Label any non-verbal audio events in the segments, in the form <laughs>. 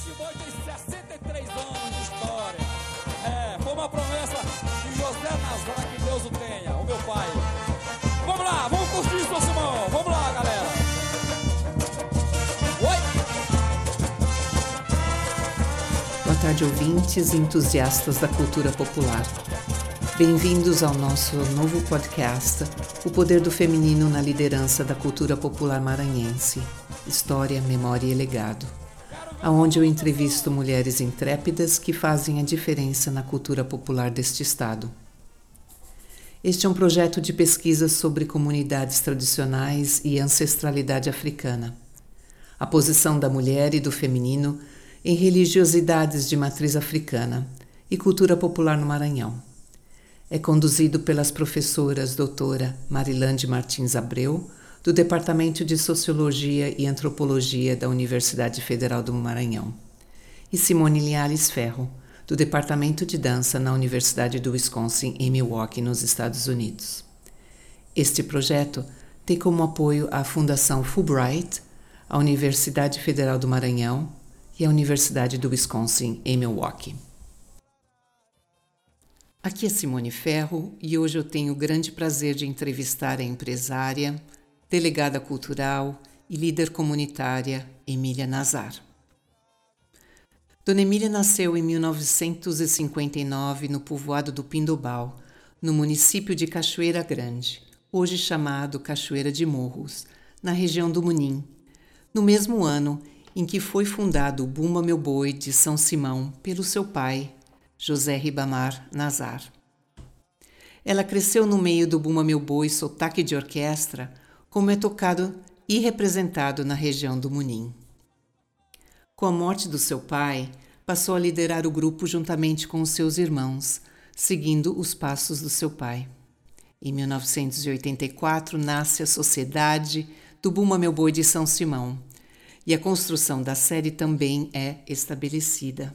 Este boi tem 63 anos de história. É, foi uma promessa de José Nazar, que Deus o tenha, o meu pai. Vamos lá, vamos curtir, seu Simão. Vamos lá, galera. Oi! Boa tarde, ouvintes e entusiastas da cultura popular. Bem-vindos ao nosso novo podcast, O Poder do Feminino na Liderança da Cultura Popular Maranhense História, Memória e Legado, aonde eu entrevisto mulheres intrépidas que fazem a diferença na cultura popular deste estado. Este é um projeto de pesquisa sobre comunidades tradicionais e ancestralidade africana, a posição da mulher e do feminino em religiosidades de matriz africana e cultura popular no Maranhão. É conduzido pelas professoras doutora Marilande Martins Abreu, do Departamento de Sociologia e Antropologia da Universidade Federal do Maranhão, e Simone Linhares Ferro, do Departamento de Dança na Universidade do Wisconsin, em Milwaukee, nos Estados Unidos. Este projeto tem como apoio a Fundação Fulbright, a Universidade Federal do Maranhão e a Universidade do Wisconsin, em Milwaukee. Aqui é Simone Ferro e hoje eu tenho o grande prazer de entrevistar a empresária, delegada cultural e líder comunitária Emília Nazar. Dona Emília nasceu em 1959 no povoado do Pindobal, no município de Cachoeira Grande, hoje chamado Cachoeira de Morros, na região do Munim, no mesmo ano em que foi fundado o Bumba Meu Boi de São Simão pelo seu pai, José Ribamar Nazar. Ela cresceu no meio do Buma Meu Boi sotaque de orquestra, como é tocado e representado na região do Munim. Com a morte do seu pai, passou a liderar o grupo juntamente com os seus irmãos, seguindo os passos do seu pai. Em 1984 nasce a Sociedade do Buma Meu Boi de São Simão, e a construção da série também é estabelecida.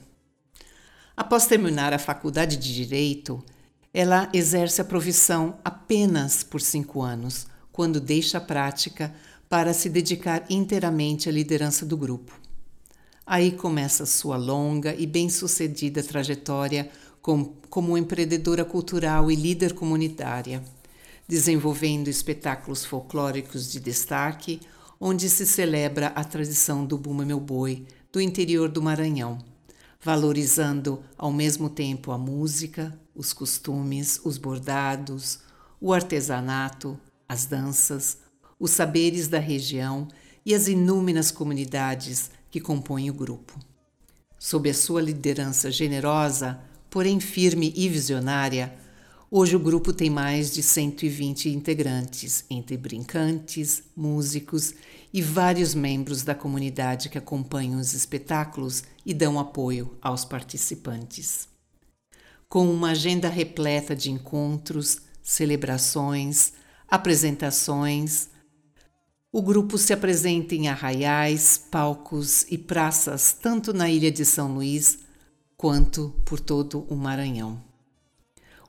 Após terminar a faculdade de Direito, ela exerce a profissão apenas por cinco anos, quando deixa a prática para se dedicar inteiramente à liderança do grupo. Aí começa sua longa e bem-sucedida trajetória como, como empreendedora cultural e líder comunitária, desenvolvendo espetáculos folclóricos de destaque, onde se celebra a tradição do Buma Meu Boi do interior do Maranhão valorizando ao mesmo tempo a música, os costumes, os bordados, o artesanato, as danças, os saberes da região e as inúmeras comunidades que compõem o grupo. Sob a sua liderança generosa, porém firme e visionária, hoje o grupo tem mais de 120 integrantes, entre brincantes, músicos e vários membros da comunidade que acompanham os espetáculos e dão apoio aos participantes. Com uma agenda repleta de encontros, celebrações, apresentações, o grupo se apresenta em arraiais, palcos e praças tanto na ilha de São Luís quanto por todo o Maranhão.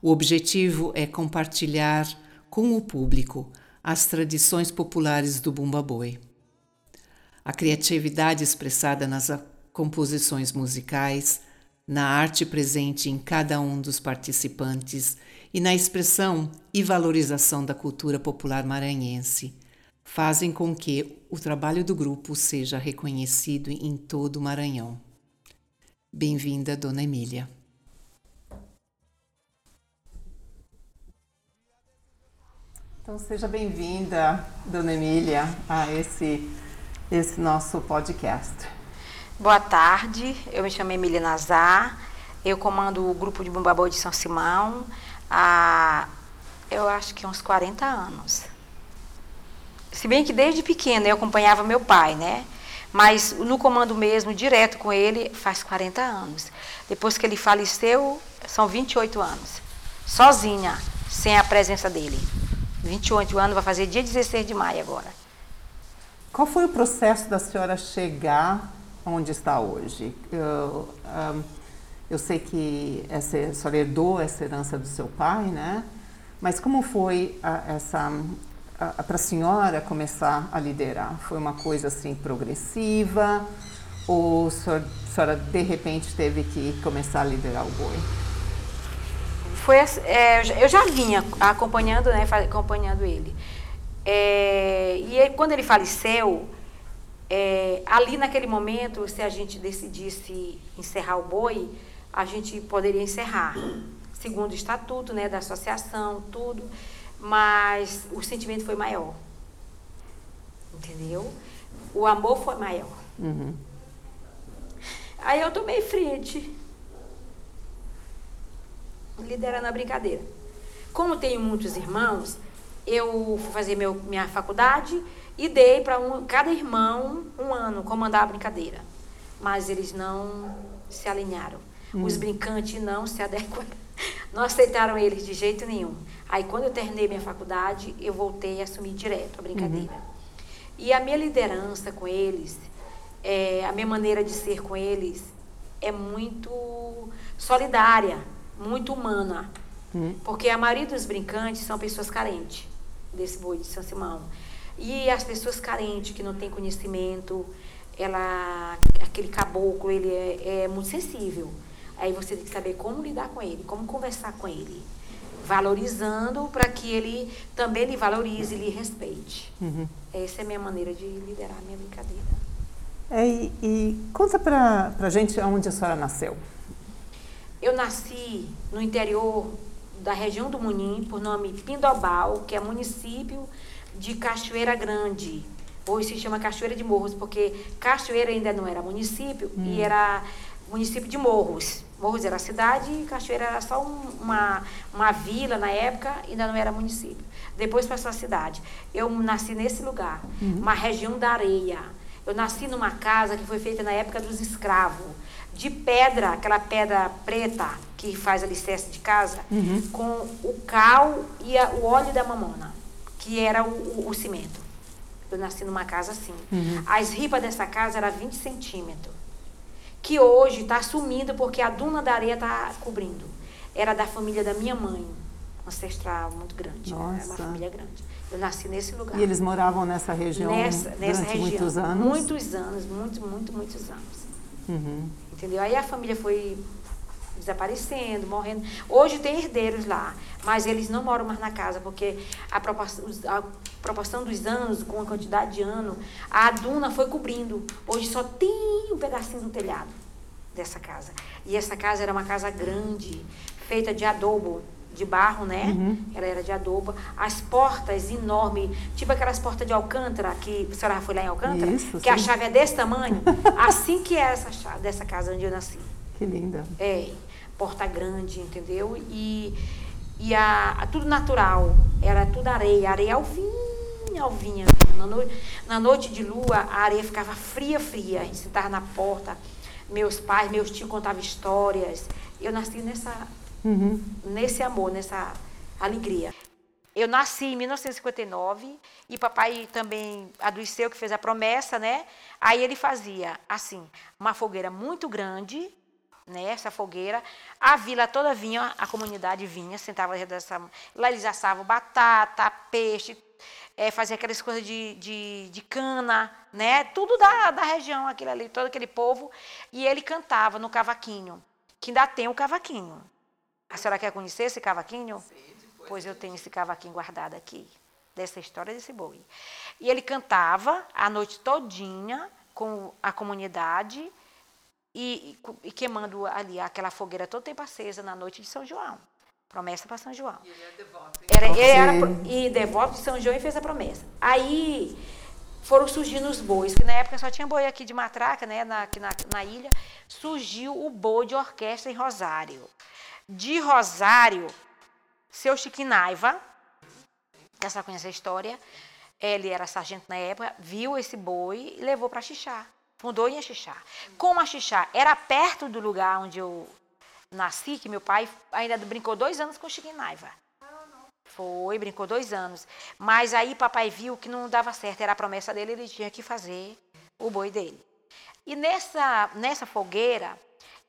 O objetivo é compartilhar com o público as tradições populares do Bumba Boi a criatividade expressada nas composições musicais, na arte presente em cada um dos participantes e na expressão e valorização da cultura popular maranhense fazem com que o trabalho do grupo seja reconhecido em todo o Maranhão. Bem-vinda, Dona Emília. Então, seja bem-vinda, Dona Emília, a esse esse nosso podcast. Boa tarde, eu me chamo Emília Nazar, eu comando o grupo de Bumbaboi de São Simão há, eu acho que uns 40 anos. Se bem que desde pequena eu acompanhava meu pai, né? Mas no comando mesmo, direto com ele, faz 40 anos. Depois que ele faleceu, são 28 anos. Sozinha, sem a presença dele. 28 anos, vai fazer dia 16 de maio agora. Qual foi o processo da senhora chegar onde está hoje? Eu, um, eu sei que essa, a senhora herdou essa herança do seu pai, né? Mas como foi a, essa para a senhora começar a liderar? Foi uma coisa assim progressiva Ou a senhora, a senhora de repente teve que começar a liderar o boi? Foi, é, eu já vinha acompanhando, né, acompanhando ele. É, e quando ele faleceu, é, ali naquele momento, se a gente decidisse encerrar o boi, a gente poderia encerrar, segundo o estatuto né, da associação, tudo, mas o sentimento foi maior. Entendeu? O amor foi maior. Uhum. Aí eu tomei frente, liderando a brincadeira. Como tenho muitos irmãos, eu fui fazer meu, minha faculdade e dei para um, cada irmão um ano comandar a brincadeira. Mas eles não se alinharam. Hum. Os brincantes não se adequaram. <laughs> Não aceitaram eles de jeito nenhum. Aí, quando eu terminei minha faculdade, eu voltei a assumir direto a brincadeira. Uhum. E a minha liderança com eles, é, a minha maneira de ser com eles, é muito solidária, muito humana. Uhum. Porque a maioria dos brincantes são pessoas carentes desse boi de São Simão. E as pessoas carentes, que não têm conhecimento, ela, aquele caboclo, ele é, é muito sensível. Aí você tem que saber como lidar com ele, como conversar com ele valorizando para que ele também lhe valorize e lhe respeite. Uhum. Essa é a minha maneira de liderar a minha brincadeira. É, e, e, conta para a gente onde a senhora nasceu. Eu nasci no interior da região do Munim, por nome Pindobal, que é município de Cachoeira Grande. Hoje se chama Cachoeira de Morros, porque Cachoeira ainda não era município hum. e era município de Morros. Morros era cidade e Cachoeira era só um, uma, uma vila na época, ainda não era município. Depois passou a cidade. Eu nasci nesse lugar, uhum. uma região da areia. Eu nasci numa casa que foi feita na época dos escravos, de pedra, aquela pedra preta que faz alicerce de casa, uhum. com o cal e a, o óleo da mamona, que era o, o, o, cimento. Eu nasci numa casa assim. Uhum. As ripas dessa casa eram 20 centímetros que hoje está sumindo porque a duna da areia está cobrindo. Era da família da minha mãe, ancestral muito grande. Nossa. Né? Era uma família grande. Eu nasci nesse lugar. E eles moravam nessa região nessa, nessa região, muitos anos? Muitos anos, muito, muito, muitos anos. Uhum. Entendeu? Aí a família foi desaparecendo, morrendo. Hoje tem herdeiros lá, mas eles não moram mais na casa, porque a proporção, a proporção dos anos, com a quantidade de ano, a duna foi cobrindo. Hoje só tem um pedacinho do telhado dessa casa. E essa casa era uma casa grande, feita de adobo, de barro, né? Uhum. Ela era de adobo. As portas enormes, tipo aquelas portas de Alcântara, que a senhora foi lá em Alcântara, Isso, que sim. a chave é desse tamanho. <laughs> assim que é essa chave, dessa casa onde eu nasci. Que linda. É porta grande, entendeu? E, e a, a tudo natural, era tudo areia, areia alvinha, alvinha. Na, no, na noite de lua, a areia ficava fria, fria. A gente sentava na porta, meus pais, meus tios contavam histórias. Eu nasci nessa, uhum. nesse amor, nessa alegria. Eu nasci em 1959 e papai também adoeceu, que fez a promessa, né? Aí ele fazia, assim, uma fogueira muito grande, nessa fogueira. A vila toda vinha, a comunidade vinha, sentava dessa. Lá eles assavam batata, peixe, é, fazia aquelas coisas de, de, de, cana, né? Tudo da, da região, aquele ali, todo aquele povo. E ele cantava no cavaquinho, que ainda tem o cavaquinho. A senhora quer conhecer esse cavaquinho? Sim, pois eu tenho esse cavaquinho guardado aqui, dessa história desse boi. E ele cantava a noite todinha com a comunidade e, e, queimando ali aquela fogueira todo tempo acesa na noite de São João. Promessa para São João. E ele é devoto. Era, ele era e devoto de São João e fez a promessa. Aí foram surgindo os bois, que na época só tinha boi aqui de matraca, né, na, aqui na, na ilha. Surgiu o boi de orquestra em Rosário. De Rosário, seu Chiquinaiva, que você conhece a história, ele era sargento na época, viu esse boi e levou para Xixá. Fundou em Axixá. Como Axixá era perto do lugar onde eu nasci, que meu pai ainda brincou dois anos com Chiquinaiva. Foi, brincou dois anos. Mas aí papai viu que não dava certo, era a promessa dele, ele tinha que fazer o boi dele. E nessa, nessa fogueira,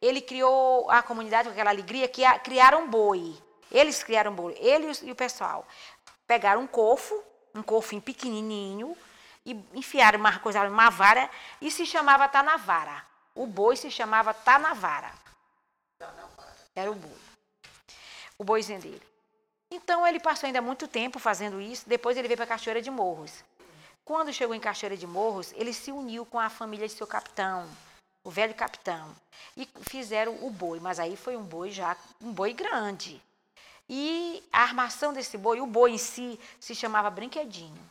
ele criou a comunidade com aquela alegria que criaram boi. Eles criaram boi, ele e o pessoal. Pegaram um cofo, um cofinho pequenininho, e enfiaram uma coisa, uma vara, e se chamava Tanavara. O boi se chamava Tanavara. Era o boi. O boizinho dele. Então ele passou ainda muito tempo fazendo isso. Depois ele veio para a Cachoeira de Morros. Quando chegou em Cachoeira de Morros, ele se uniu com a família de seu capitão, o velho capitão, e fizeram o boi. Mas aí foi um boi já, um boi grande. E a armação desse boi, o boi em si, se chamava Brinquedinho.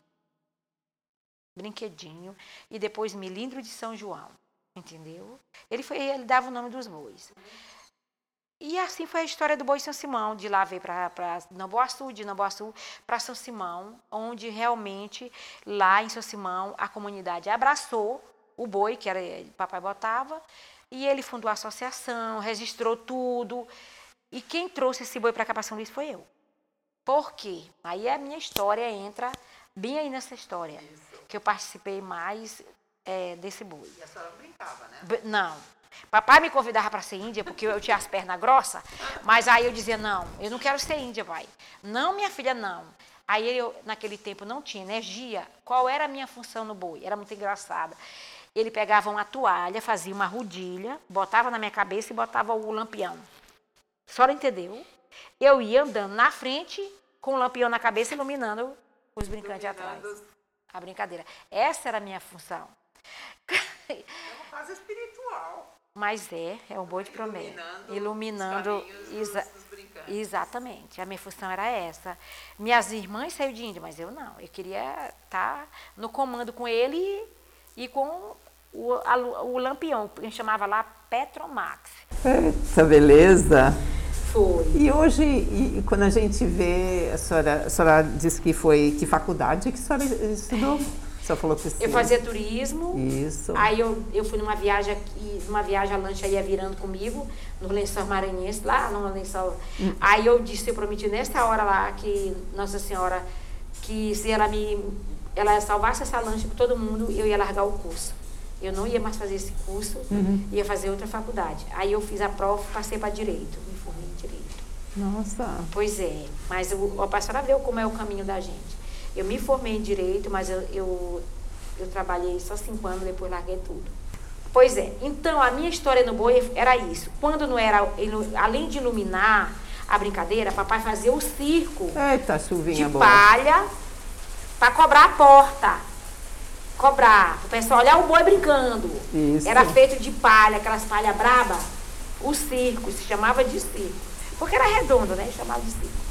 Brinquedinho. E depois Milindro de São João. Entendeu? Ele, foi, ele dava o nome dos bois. E assim foi a história do Boi São Simão. De lá veio para Namboaçu, de Namboaçu para São Simão, onde realmente lá em São Simão a comunidade abraçou o boi que era o papai botava e ele fundou a associação, registrou tudo. E quem trouxe esse boi para cá para São Luís foi eu. Por quê? Aí a minha história entra bem aí nessa história. Isso. Que eu participei mais é, desse boi. E a senhora brincava, né? Não. Papai me convidava para ser índia porque eu tinha as pernas grossas, mas aí eu dizia: não, eu não quero ser índia, pai. Não, minha filha, não. Aí eu, naquele tempo, não tinha energia. Qual era a minha função no boi? Era muito engraçada. Ele pegava uma toalha, fazia uma rodilha, botava na minha cabeça e botava o lampião. A senhora entendeu? Eu ia andando na frente com o lampião na cabeça, iluminando os brincantes atrás. A brincadeira. Essa era a minha função. É uma fase espiritual. Mas é, é um boi de promessa. Iluminando. Exa exatamente. A minha função era essa. Minhas irmãs saíram de Índia, mas eu não. Eu queria estar no comando com ele e, e com o, a, o lampião, que a gente chamava lá Petromax. Eita, beleza! Foi. E hoje, e, quando a gente vê, a senhora, a senhora disse que foi, que faculdade que a senhora estudou? Você falou que sim. Eu fazia turismo. Isso. Aí eu, eu fui numa viagem aqui, numa viagem a lancha ia virando comigo, no lençol maranhense, lá no lençol. Hum. Aí eu disse, eu prometi nessa hora lá que Nossa Senhora, que se ela me ela salvasse essa lancha para todo mundo, eu ia largar o curso. Eu não ia mais fazer esse curso, uhum. ia fazer outra faculdade. Aí eu fiz a prova, passei para direito, me formei em direito. Nossa. Pois é, mas o, a pastora viu como é o caminho da gente. Eu me formei em direito, mas eu, eu, eu trabalhei só cinco anos, depois larguei tudo. Pois é, então a minha história no boi era isso. Quando não era, além de iluminar a brincadeira, papai fazia o circo Eita, de boa. palha para cobrar a porta. Cobrar. O pessoal olhar o boi brincando. Isso. Era feito de palha, aquelas palhas braba. O circo, se chamava de circo. Porque era redondo, né? Chamava de circo.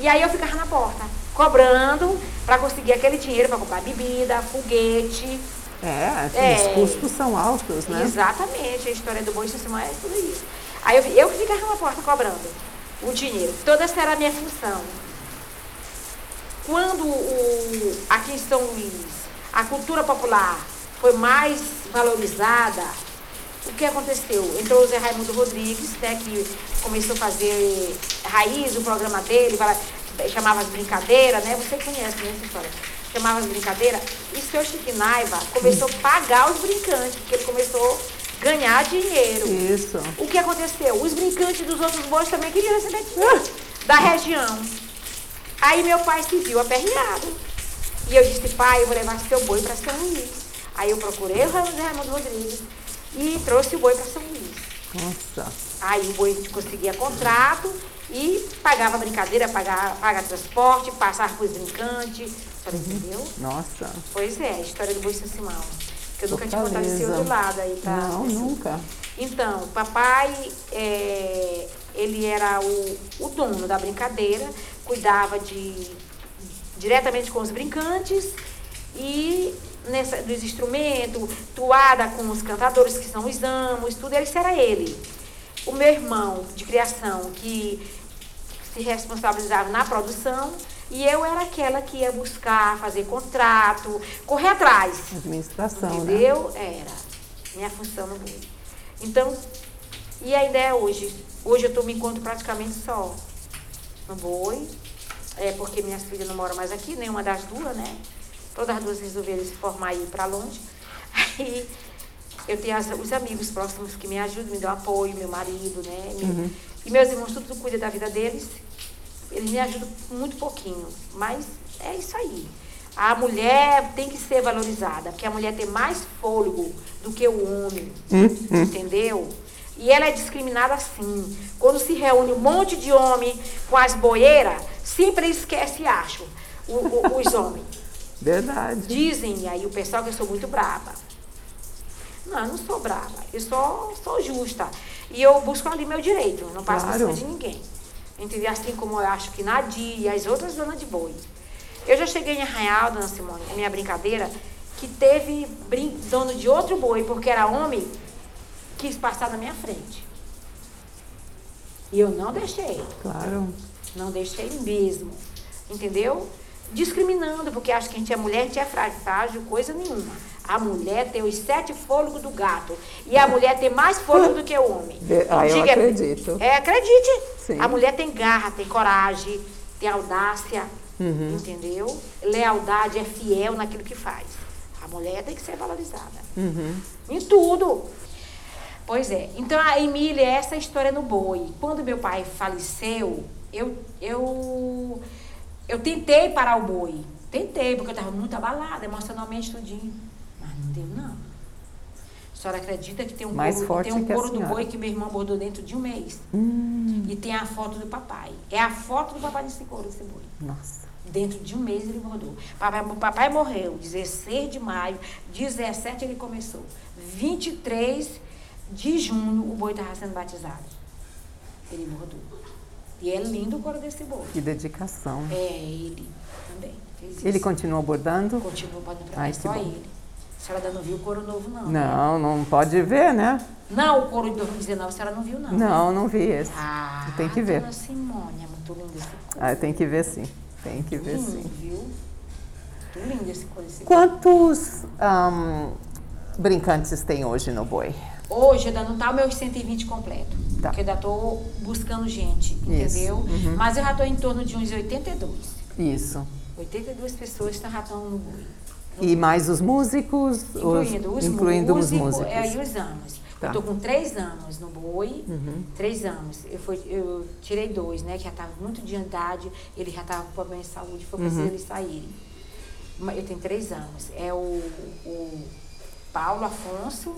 E aí eu ficava na porta, cobrando para conseguir aquele dinheiro para comprar bebida, foguete. É, é, os custos são altos, né? Exatamente, a história do boi Simão é tudo isso. Aí eu, eu ficava na porta cobrando o dinheiro. Toda essa era a minha função. Quando o, aqui em São Luís a cultura popular foi mais valorizada, o que aconteceu? Entrou o Zé Raimundo Rodrigues, né, que começou a fazer raiz, o programa dele, chamava as brincadeiras, né? Você conhece né, essa história. Chamava as brincadeiras. E o seu Chiquinaiva começou a pagar os brincantes, porque ele começou a ganhar dinheiro. Isso. O que aconteceu? Os brincantes dos outros bois também queriam receber dinheiro da região. Aí meu pai se viu aperreado. E eu disse, pai, eu vou levar seu boi para São Luís. Aí eu procurei o Zé Raimundo Rodrigues e trouxe o boi para São Luís. Nossa. Aí o boi conseguia contrato e pagava brincadeira, pagava, pagava transporte, passava para os brincantes. Você uhum. entendeu? Nossa. Pois é, a história do boi Simão. Que eu nunca tinha contado esse outro lado aí, tá? Não, nunca. Então, papai, é, ele era o, o dono da brincadeira, cuidava de diretamente com os brincantes e nessa, dos instrumentos, toada com os cantadores, que são os amos, tudo isso era ele. O meu irmão de criação, que se responsabilizava na produção, e eu era aquela que ia buscar, fazer contrato, correr atrás. Administração, né? Entendeu? Né? Era. Minha função no boi. Então, e a ideia é hoje? Hoje eu tô, me encontro praticamente só no boi, é porque minhas filhas não moram mais aqui, nenhuma das duas, né? Todas as duas resolveram se formar e ir para longe. <laughs> Aí eu tenho as, os amigos próximos que me ajudam, me dão apoio, meu marido, né? Uhum. E meus irmãos, tudo cuida da vida deles. Eles me ajudam muito pouquinho, mas é isso aí. A mulher tem que ser valorizada, porque a mulher tem mais fôlego do que o homem. Entendeu? E ela é discriminada assim. Quando se reúne um monte de homem com as boeiras, sempre esquece, acho, o, o, os homens. <laughs> Verdade. Dizem aí o pessoal que eu sou muito brava. Não, eu não sou brava. Eu sou, sou justa. E eu busco ali meu direito. Não passo Claro. de ninguém. Entendeu? Assim como eu acho que Nadia e as outras donas de boi. Eu já cheguei em Arraial, dona Simone, minha brincadeira, que teve brin dono de outro boi, porque era homem, quis passar na minha frente. E eu não deixei. Claro. Não deixei mesmo. Entendeu? Discriminando, porque acho que a gente é mulher, a gente é frágil, coisa nenhuma. A mulher tem os sete fôlegos do gato. E a mulher tem mais fôlego do que o homem. <laughs> Ah, eu Diga- acredito. É, acredite. Sim. A mulher tem garra, tem coragem, tem audácia. Uhum. Entendeu? Lealdade, é fiel naquilo que faz. A mulher tem que ser valorizada. Uhum. Em tudo. Pois é. Então a Emília, essa é história no boi. Quando meu pai faleceu, eu, eu, eu tentei parar o boi. Tentei, porque eu estava muito abalada, emocionalmente, tudinho. Não. A senhora acredita que tem um Mais couro, tem um couro do boi que meu irmão bordou dentro de um mês. Hum, E tem a foto do papai. É a foto do papai desse couro, desse boi. nossa. Dentro de um mês ele bordou. Papai, papai morreu 16 de maio, 17 ele começou. 23 de junho o boi estava sendo batizado. Ele bordou. E é lindo o couro desse boi. Que dedicação. É, ele também Ele continua bordando? Continua bordando pra Ai, mim, só bom. ele. A senhora ainda não viu o couro novo, não. né? Não, não pode ver, né? Não, o couro de 2019 a senhora não viu, não. Não, não vi esse. Ah, Tem que ver. Dona Simone, é muito lindo esse couro. Ah, tem que ver sim. Tem que ver lindo, sim. viu? Muito lindo esse couro. Esse Quantos ahn, brincantes tem hoje no boi? Hoje ainda não tá o meu 120 completo. Tá. Porque ainda tô buscando gente, entendeu? Uhum. Mas eu já tô em torno de uns 82. Isso. 82 pessoas estão já estão no boi. E mais os músicos? os- Incluindo os incluindo os músicos é, e os anos. Tá. Eu tô com três anos no boi, Uhum. três anos. Eu, fui, eu tirei dois, né? Que já estavam muito de idade, ele já estava com problema de saúde, foi preciso Uhum. eles saírem. Eu tenho três anos. É o, o Paulo Afonso,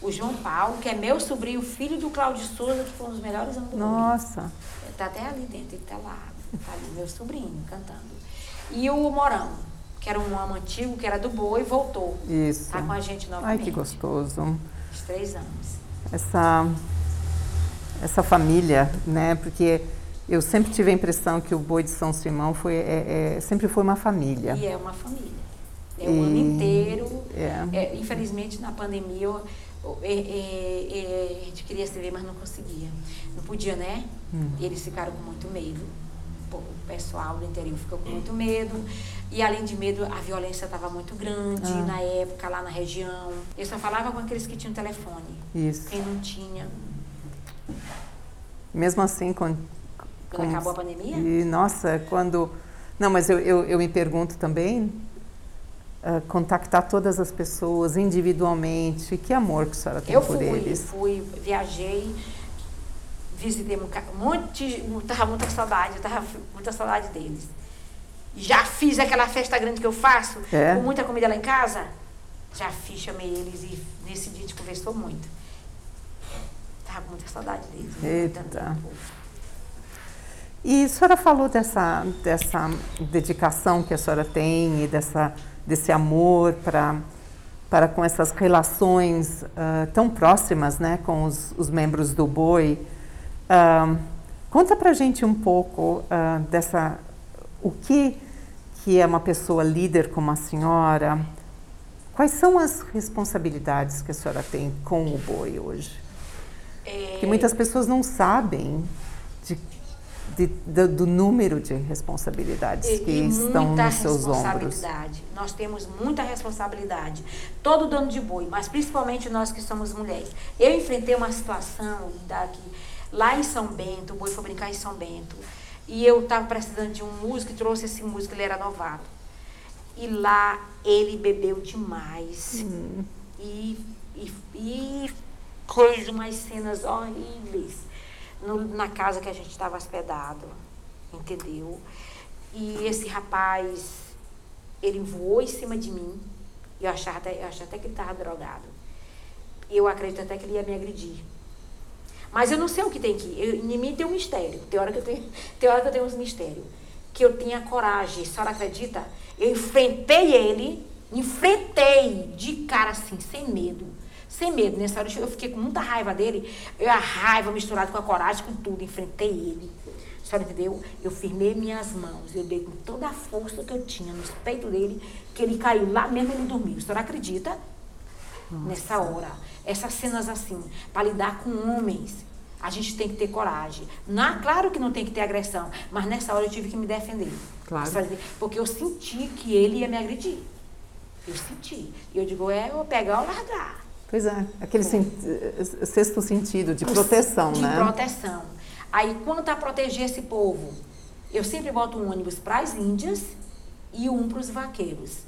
o João Paulo, que é meu sobrinho, filho do Cláudio Souza, que foi um dos melhores anos do boi. Nossa. Tá até ali dentro, ele tá lá. Tá ali, meu sobrinho, cantando. E o Morão, que era um amo antigo, que era do boi, voltou. Isso. Tá com a gente Ai, novamente. que gostoso. Os três anos. Essa, essa família, né? Porque eu sempre tive a impressão que o boi de São Simão foi, é- é- sempre foi uma família. E é uma família. É o E- ano inteiro. É. É, infelizmente, na pandemia, eu- é, é, é, a gente queria se ver, mas não conseguia. Não podia, né? Hum. E eles ficaram com muito medo. O pessoal do interior ficou com muito medo. E além de medo, a violência estava muito grande Ah. na época, lá na região. Eu só falava com aqueles que tinham telefone. Isso. Quem não tinha. Mesmo assim, quando, Quando acabou a pandemia? E, nossa, quando... Não, mas eu, eu, eu me pergunto também, ah, contactar todas as pessoas individualmente, que amor que a senhora tem Eu por fui, eles. fui, viajei, visitei um monte, tava muita saudade, eu tava com muita saudade deles. Já fiz aquela festa grande que eu faço, É? com muita comida lá em casa. Já fiz, chamei eles e nesse dia a gente conversou muito. Tava com muita saudade deles. Eita. Tanto povo. E a senhora falou dessa, dessa dedicação que a senhora tem e dessa, desse amor para para com essas relações ah, tão próximas né, com os, os membros do BOI. Ah, conta para gente um pouco ah, dessa o que que é uma pessoa líder como a senhora. Quais são as responsabilidades que a senhora tem com o BOI hoje? É, que muitas pessoas não sabem de, de- do, do número de responsabilidades E- que e estão nos seus ombros. responsabilidade. Nós temos muita responsabilidade. Todo dono de boi, mas principalmente nós que somos mulheres. Eu enfrentei uma situação daqui, lá em São Bento, o boi foi brincar em São Bento. E eu estava precisando de um músico e trouxe esse músico, ele era novato. E lá ele bebeu demais. E, e, e fez umas cenas horríveis no- na casa que a gente estava hospedado. Entendeu? E esse rapaz Ele voou em cima de mim. Eu achava até, eu achava até que ele estava drogado. E eu acredito até que ele ia me agredir. Mas eu não sei o que tem aqui. Eu, em mim tem um mistério. Tem hora que eu tenho, <laughs> tem hora que eu tenho uns mistérios. Que eu tinha coragem. A senhora acredita? Eu enfrentei ele, enfrentei de cara assim, sem medo. Sem medo. Nessa hora eu fiquei com muita raiva dele. Eu, a raiva misturada com a coragem, com tudo. Enfrentei ele. A senhora entendeu? Eu firmei minhas mãos. Eu dei com toda a força que eu tinha no peito dele, que ele caiu lá mesmo ele dormiu. A senhora acredita? Nossa. Nessa hora. Essas cenas assim, para lidar com homens, a gente tem que ter coragem. Não, claro que não tem que ter agressão, mas nessa hora eu tive que me defender. Claro. Porque eu senti que ele ia me agredir. Eu senti. E eu digo, é, eu vou pegar ou largar. Pois é, aquele sen sexto sentido de proteção, de né? De proteção. Aí, quanto a proteger esse povo, eu sempre boto um ônibus para as índias e um para os vaqueiros.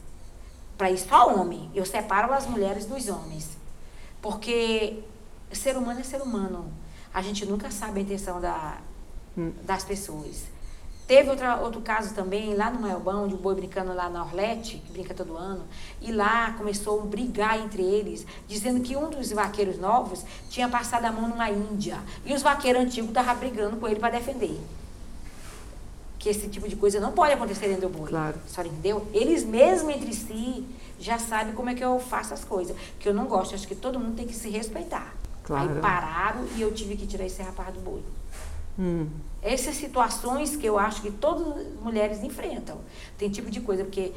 Para ir só homem. Eu separo as mulheres dos homens. Porque ser humano é ser humano. A gente nunca sabe a intenção da, hum. das pessoas. Teve outra, outro caso também, lá no Maiobão, de um boi brincando lá na Orlete, que brinca todo ano, e lá começou a brigar entre eles, dizendo que um dos vaqueiros novos tinha passado a mão numa índia, e os vaqueiros antigos estavam brigando com ele para defender. Que esse tipo de coisa não pode acontecer dentro do boi. Claro. Só entendeu? Eles mesmo entre si já sabem como é que eu faço as coisas. Que eu não gosto, acho que todo mundo tem que se respeitar. Claro. Aí pararam e eu tive que tirar esse rapaz do boi. Hum. Essas situações que eu acho que todas as mulheres enfrentam. Tem tipo de coisa, porque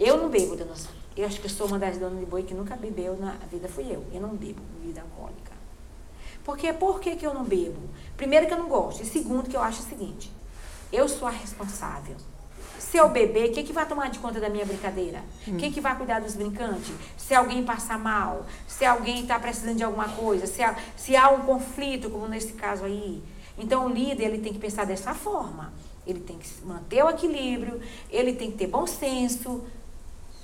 eu não bebo, dona Eu acho que eu sou uma das donas de boi que nunca bebeu na vida, fui eu. Eu não bebo bebida alcoólica. Porque por que, que eu não bebo? Primeiro que eu não gosto. E segundo que eu acho o seguinte, eu sou a responsável. Se eu beber, quem que vai tomar de conta da minha brincadeira? Hum. Quem que vai cuidar dos brincantes? Se alguém passar mal, se alguém está precisando de alguma coisa, se há, se há um conflito, como nesse caso aí, então, o líder ele tem que pensar dessa forma. Ele tem que manter o equilíbrio, ele tem que ter bom senso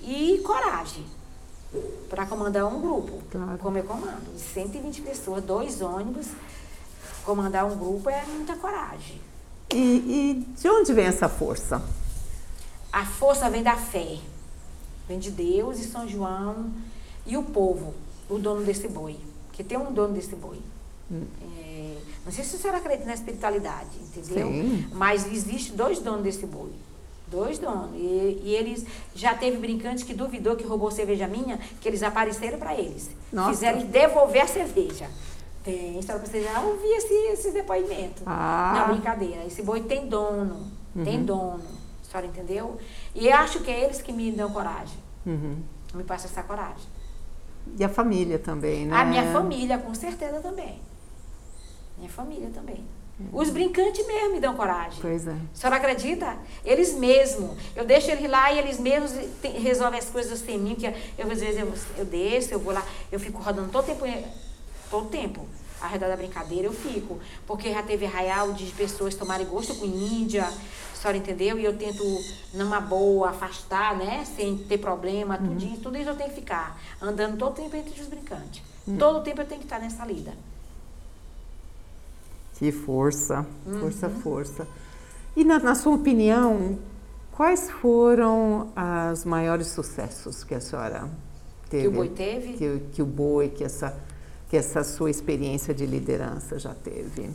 e coragem para comandar um grupo, claro. como eu comando. De 120 pessoas, dois ônibus, comandar um grupo é muita coragem. E, e de onde vem essa força? A força vem da fé. Vem de Deus e São João e o povo, o dono desse boi. Que tem um dono desse boi. Hum. É, não sei se senhora acredita na espiritualidade, entendeu? Sim. Mas existe dois donos desse boi. Dois donos. E, e, eles já teve brincantes que duvidou que roubou cerveja minha, que eles apareceram para eles. Nossa. Fizeram devolver a cerveja. Tem, só para vocês já ouvir esse, esse depoimento. Ah. Na brincadeira. Esse boi tem dono. Uhum. Tem dono. A senhora entendeu? E eu acho que é eles que me dão coragem. Uhum. Me passam essa coragem. E a família também, né? A minha família, com certeza também. Minha família também. Os brincantes mesmo me dão coragem. Pois é. A senhora acredita? Eles mesmos. Eu deixo eles lá e eles mesmos resolvem as coisas sem mim. Que eu, às vezes, eu, eu desço, eu vou lá, eu fico rodando todo tempo, todo tempo. Ao redor da brincadeira eu fico. Porque já teve arraial de pessoas tomarem gosto com Índia. A senhora entendeu? E eu tento, numa boa, afastar, né? Sem ter problema, uhum. tudinho. Tudo isso eu tenho que ficar. Andando todo tempo entre os brincantes. Uhum. Todo tempo eu tenho que estar nessa lida. Que força, força, uhum. força. E na, na, sua opinião, quais foram os maiores sucessos que a senhora teve? Que o boi teve? Que, que o boi, que essa, que essa sua experiência de liderança já teve?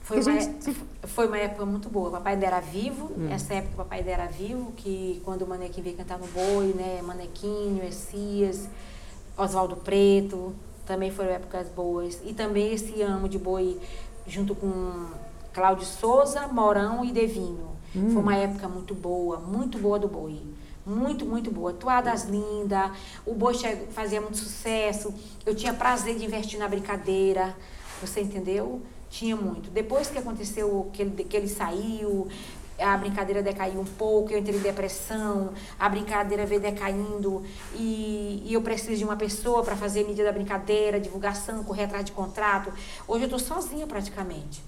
Foi uma, gente... foi uma época muito boa. O papai ainda era vivo, hum. essa época o papai ainda era vivo, que quando o Manequim veio cantar no boi, né? Manequinho, Essias, Oswaldo Preto, também foram épocas boas. E também esse amo de boi junto com Cláudio Souza, Morão e Devinho. Hum. Foi uma época muito boa, muito boa do boi. Muito, muito boa. Toadas lindas, o boi fazia muito sucesso. Eu tinha prazer de investir na brincadeira. Você entendeu? Tinha muito. Depois que aconteceu que ele, que ele saiu, a brincadeira decaiu um pouco, eu entrei em depressão, a brincadeira veio decaindo e, e eu preciso de uma pessoa para fazer mídia da brincadeira, divulgação, correr atrás de contrato. Hoje eu estou sozinha praticamente,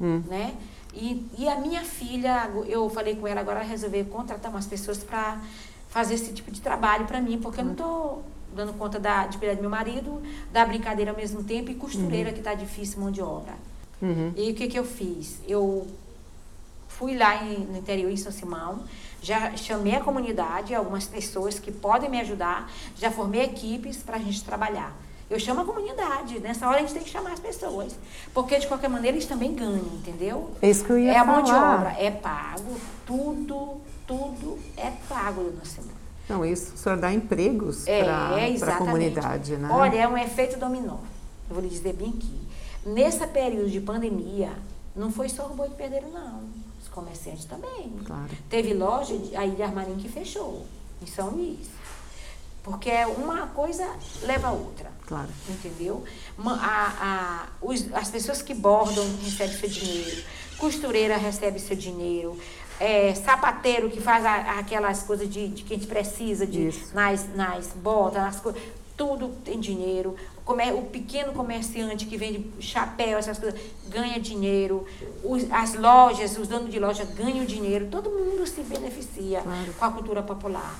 hum. né? E, e a minha filha, eu falei com ela agora, resolver contratar umas pessoas para fazer esse tipo de trabalho para mim, porque eu não estou dando conta da, de cuidar do meu marido, da brincadeira ao mesmo tempo e costureira uhum. que está difícil mão de obra. Uhum. E o que, que eu fiz? Eu Fui lá em, no interior, em São Simão, Já chamei a comunidade, algumas pessoas que podem me ajudar, já formei equipes para a gente trabalhar. Eu chamo a comunidade, nessa hora a gente tem que chamar as pessoas. Porque de qualquer maneira eles também ganham, entendeu? É isso que eu ia é falar. a mão de obra, é pago, tudo, tudo é pago no nosso Não, isso o senhor dá empregos é, para é, a exatamente. comunidade, né? Olha, é um efeito dominó. Eu vou lhe dizer bem aqui. Nesse período de pandemia, não foi só o boi que perderam, não. Os comerciantes também. Claro. Teve loja de, aí de Armarim que fechou, em São Luís. Porque uma coisa leva a outra. Claro. Entendeu? A, a, os- as pessoas que bordam recebem seu dinheiro, costureira recebe seu dinheiro, é, sapateiro que faz a- aquelas coisas de, de que a gente precisa, de, Isso. nas, nas botas, nas coisas, tudo tem dinheiro. O pequeno comerciante que vende chapéu, essas coisas, ganha dinheiro. Os- as lojas, os donos de loja ganham dinheiro. Todo mundo se beneficia Claro. com a cultura popular.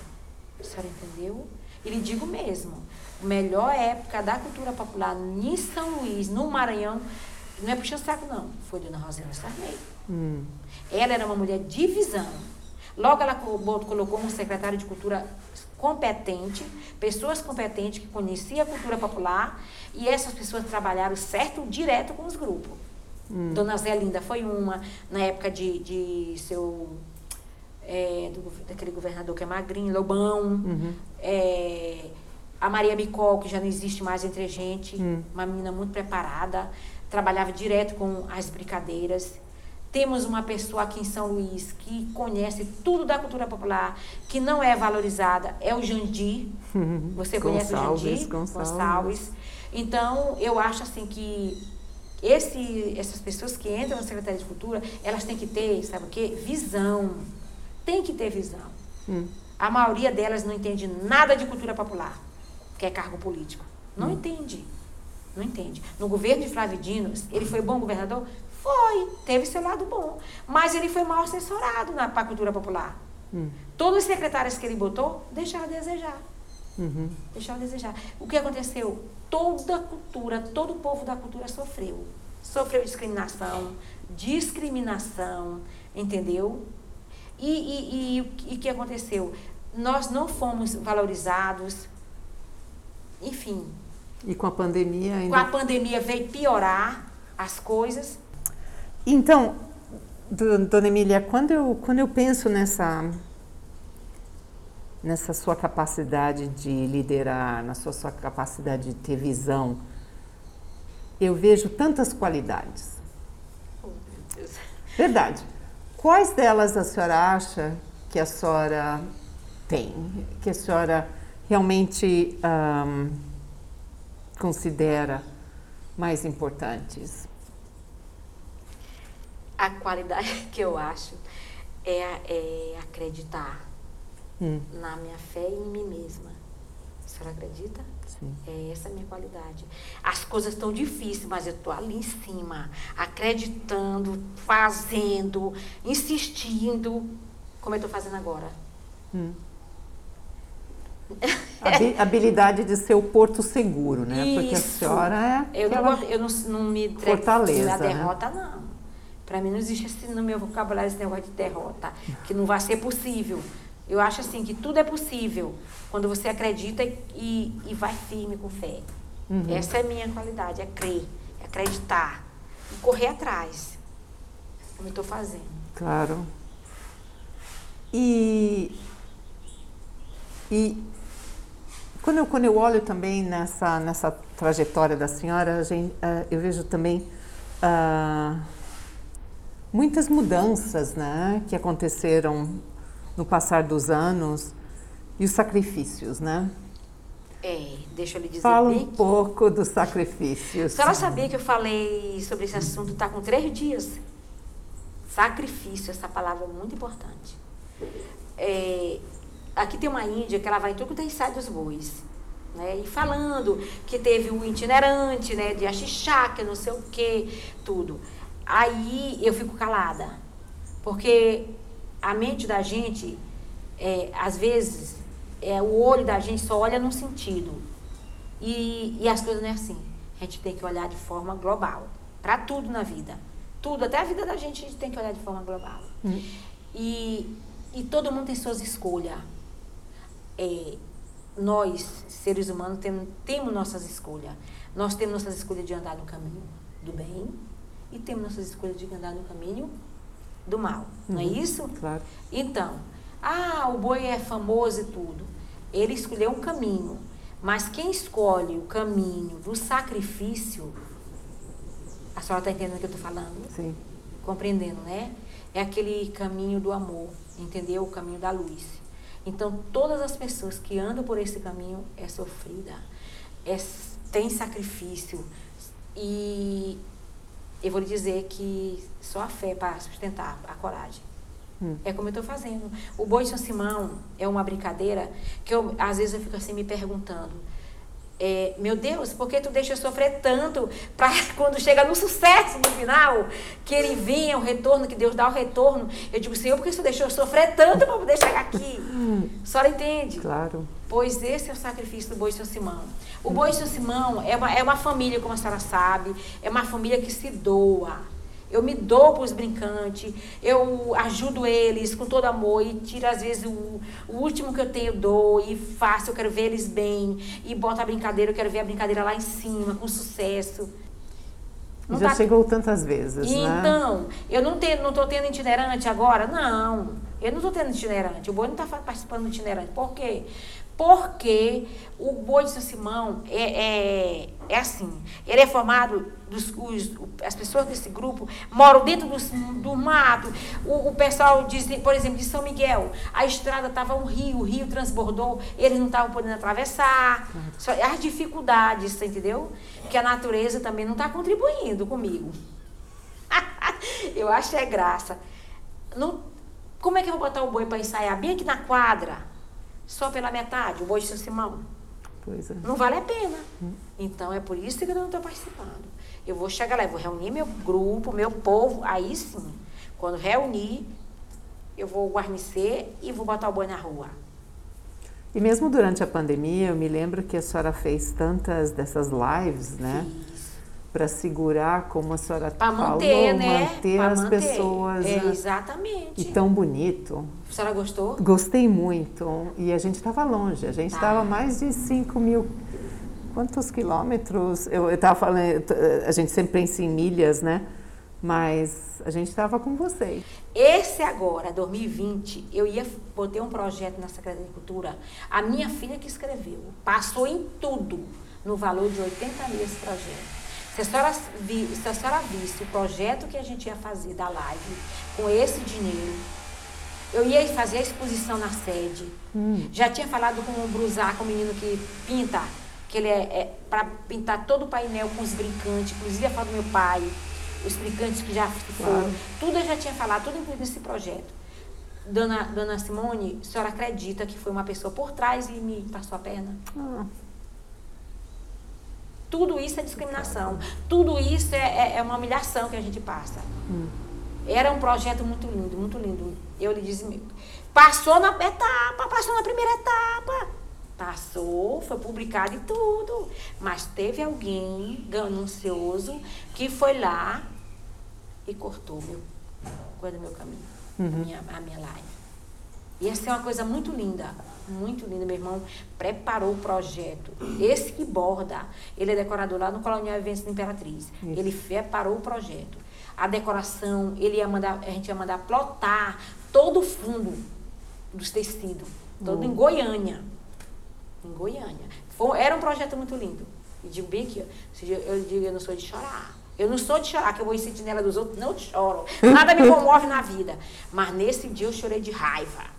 A senhora entendeu? E lhe digo mesmo, a melhor época da cultura popular em São Luís, no Maranhão, não é puxando saco não, foi Dona Rosana Sarney. Hum. Ela era uma mulher de visão. Logo ela colocou um secretário de cultura competente, pessoas competentes que conheciam a cultura popular, e essas pessoas trabalharam certo direto com os grupos. Dona Zé Linda foi uma, na época de, de seu é, do daquele governador que é magrinho, Lobão, é, a Maria Bicol, que já não existe mais entre a gente, uma menina muito preparada, trabalhava direto com as brincadeiras. Temos uma pessoa aqui em São Luís que conhece tudo da cultura popular, que não é valorizada, é o Jandir. Você conhece o Gonçalves, Jandir? Gonçalves. Então, eu acho assim que esse, essas pessoas que entram na Secretaria de Cultura, elas têm que ter, sabe o quê? Visão. Tem que ter visão. Hum. A maioria delas não entende nada de cultura popular, que é cargo político. Não entende. Não entende. No governo de Flávio Dino, ele foi bom governador? Foi. Teve seu lado bom. Mas ele foi mal assessorado na pra cultura popular. Hum. Todos os secretários que ele botou deixaram a desejar. Uhum. Deixaram a desejar. O que aconteceu? Toda a cultura, todo o povo da cultura sofreu. Sofreu discriminação, discriminação, entendeu? E, o que- aconteceu? Nós não fomos valorizados. Enfim, E com a pandemia com ainda. a pandemia veio piorar as coisas. Então, do- dona Emília, quando eu, quando eu penso nessa, nessa sua capacidade de liderar, na sua, sua capacidade de ter visão, eu vejo tantas qualidades. Oh. Verdade. Quais delas a senhora acha que a senhora tem? Que a senhora realmente ahm, considera mais importantes? A qualidade <laughs> que eu acho é, é acreditar Hum, na minha fé e em mim mesma. A senhora acredita? Sim. É essa a minha qualidade. As coisas estão difíceis, mas eu estou ali em cima, acreditando, fazendo, insistindo, como eu estou fazendo agora. Hum. <laughs> Habi- habilidade de ser o porto seguro, né? Porque a Isso. senhora é Eu, não, eu não, não me entrego na né? derrota, não. Para mim não existe assim no meu vocabulário esse negócio de derrota, que não vai ser possível. Eu acho assim que tudo é possível quando você acredita e, e vai firme com fé. Uhum. Essa é a minha qualidade, é crer, é acreditar e correr atrás. Como eu estou fazendo. Claro. E, e quando, eu, quando eu olho também nessa, nessa trajetória da senhora, gente, ah, eu vejo também ah, muitas mudanças né, que aconteceram no passar dos anos e os sacrifícios, né? É, deixa eu lhe dizer Fala um pouco dos sacrifícios. A senhora sabia que eu falei sobre esse assunto, está com três dias? Sacrifício, essa palavra é muito importante. É, aqui tem uma índia que ela vai em tudo que tem dos bois. Né? E falando que teve o itinerante, né, de axixá, que não sei o que, tudo. Aí eu fico calada. Porque a mente da gente, é, às vezes, é, o olho da gente só olha num sentido. E, e as coisas não é assim. A gente tem que olhar de forma global. Para tudo na vida. Tudo, até a vida da gente, a gente tem que olhar de forma global. E E todo mundo tem suas escolhas. É, nós, seres humanos, temos, temos nossas escolhas. Nós temos nossas escolhas de andar no caminho do bem e temos nossas escolhas de andar no caminho do mal. Não é Uhum, isso? Claro. Então, ah, o boi é famoso e tudo. Ele escolheu um caminho. Mas quem escolhe o caminho do sacrifício, a senhora está entendendo o que eu estou falando? Sim. Compreendendo, né? É aquele caminho do amor, entendeu? O caminho da luz. Então, todas as pessoas que andam por esse caminho é sofrida, é, tem sacrifício. E eu vou lhe dizer que só a fé para sustentar a coragem. Hum. É como eu estou fazendo. O Boi de São Simão é uma brincadeira que eu, às vezes eu fico assim me perguntando. é, meu Deus, por que tu deixa eu sofrer tanto para <laughs> quando chega no sucesso no final, que ele venha, o retorno, que Deus dá o retorno. Eu digo, Senhor, por que tu deixou eu sofrer tanto para poder chegar aqui? A senhora entende? Claro. Pois esse é o sacrifício do Boi São Simão. O Boi de São Simão é uma, é uma família, como a senhora sabe, é uma família que se doa. Eu me dou para os brincantes, eu ajudo eles com todo amor e tiro às vezes o, o último que eu tenho, eu dou e faço, eu quero ver eles bem. E boto a brincadeira, eu quero ver a brincadeira lá em cima, com sucesso. Não Já tá- chegou tantas vezes, e né? Então, eu não tenho, não estou tendo itinerante agora? Não, eu não estou tendo itinerante. O boi não está participando do itinerante. Por quê? Porque o boi de São Simão é, é, é assim, ele é formado, dos, os, as pessoas desse grupo moram dentro do, do mato. O, o pessoal, diz, por exemplo, de São Miguel, a estrada estava um rio, o rio transbordou, eles não estavam podendo atravessar. Só- as dificuldades, entendeu? Que a natureza também não está contribuindo comigo. <laughs> eu acho é graça. Não- como é que eu vou botar o boi para ensaiar bem aqui na quadra? Só pela metade, o boi de São Simão? Pois é. Não vale a pena. Então é por isso que eu não estou participando. Eu vou chegar lá, eu vou reunir meu grupo, meu povo, aí sim. Quando reunir, eu vou guarnecer e vou botar o boi na rua. E mesmo durante a pandemia, eu me lembro que a senhora fez tantas dessas lives, né? Para segurar, como a senhora Para falou, manter, né? manter Pra as manter. pessoas. É, né? exatamente. E tão bonito. A senhora gostou? Gostei muito. E a gente estava longe, a gente Tá. estava mais de 5 mil. Quantos quilômetros? Eu estava falando, a gente sempre pensa em milhas, né? Mas a gente estava com vocês. Esse agora, 2020, eu ia botei um projeto na Secretaria de Cultura. A minha filha que escreveu. Passou em tudo, no valor de 80 mil esse projeto. Se a, senhora vi, se a senhora visse o projeto que a gente ia fazer da live com esse dinheiro, eu ia fazer a exposição na sede. Já tinha falado com o Brusar, com o menino que pinta, que ele é, é para pintar todo o painel com os brincantes, inclusive a foto do meu pai, os brincantes que já foram. Tudo eu já tinha falado, tudo incluído nesse projeto. Dona, Dona Simone, a senhora acredita que foi uma pessoa por trás e me passou a perna? Ah, Tudo isso é discriminação. Tudo isso é, é- é uma humilhação que a gente passa. Era um projeto muito lindo, muito lindo. Eu lhe disse, passou na etapa, passou na primeira etapa. Passou, foi publicado e tudo. Mas teve alguém ganancioso que foi lá e cortou meu, coisa do meu caminho, a, minha, a minha live. E essa é uma coisa muito linda, muito linda. Meu irmão preparou o projeto. Esse que borda, ele é decorador lá no Colonial Eventos da Imperatriz. Ele preparou o projeto. A decoração, ele ia mandar, a gente ia mandar plotar todo o fundo dos tecidos, todo em Goiânia. Em Goiânia. Foi- era um projeto muito lindo. E digo bem aqui, ó, eu digo, eu não sou de chorar. Eu não sou de chorar, que eu vou em sentinela dos outros, não choro. Nada me comove na vida. Mas nesse dia eu chorei de raiva.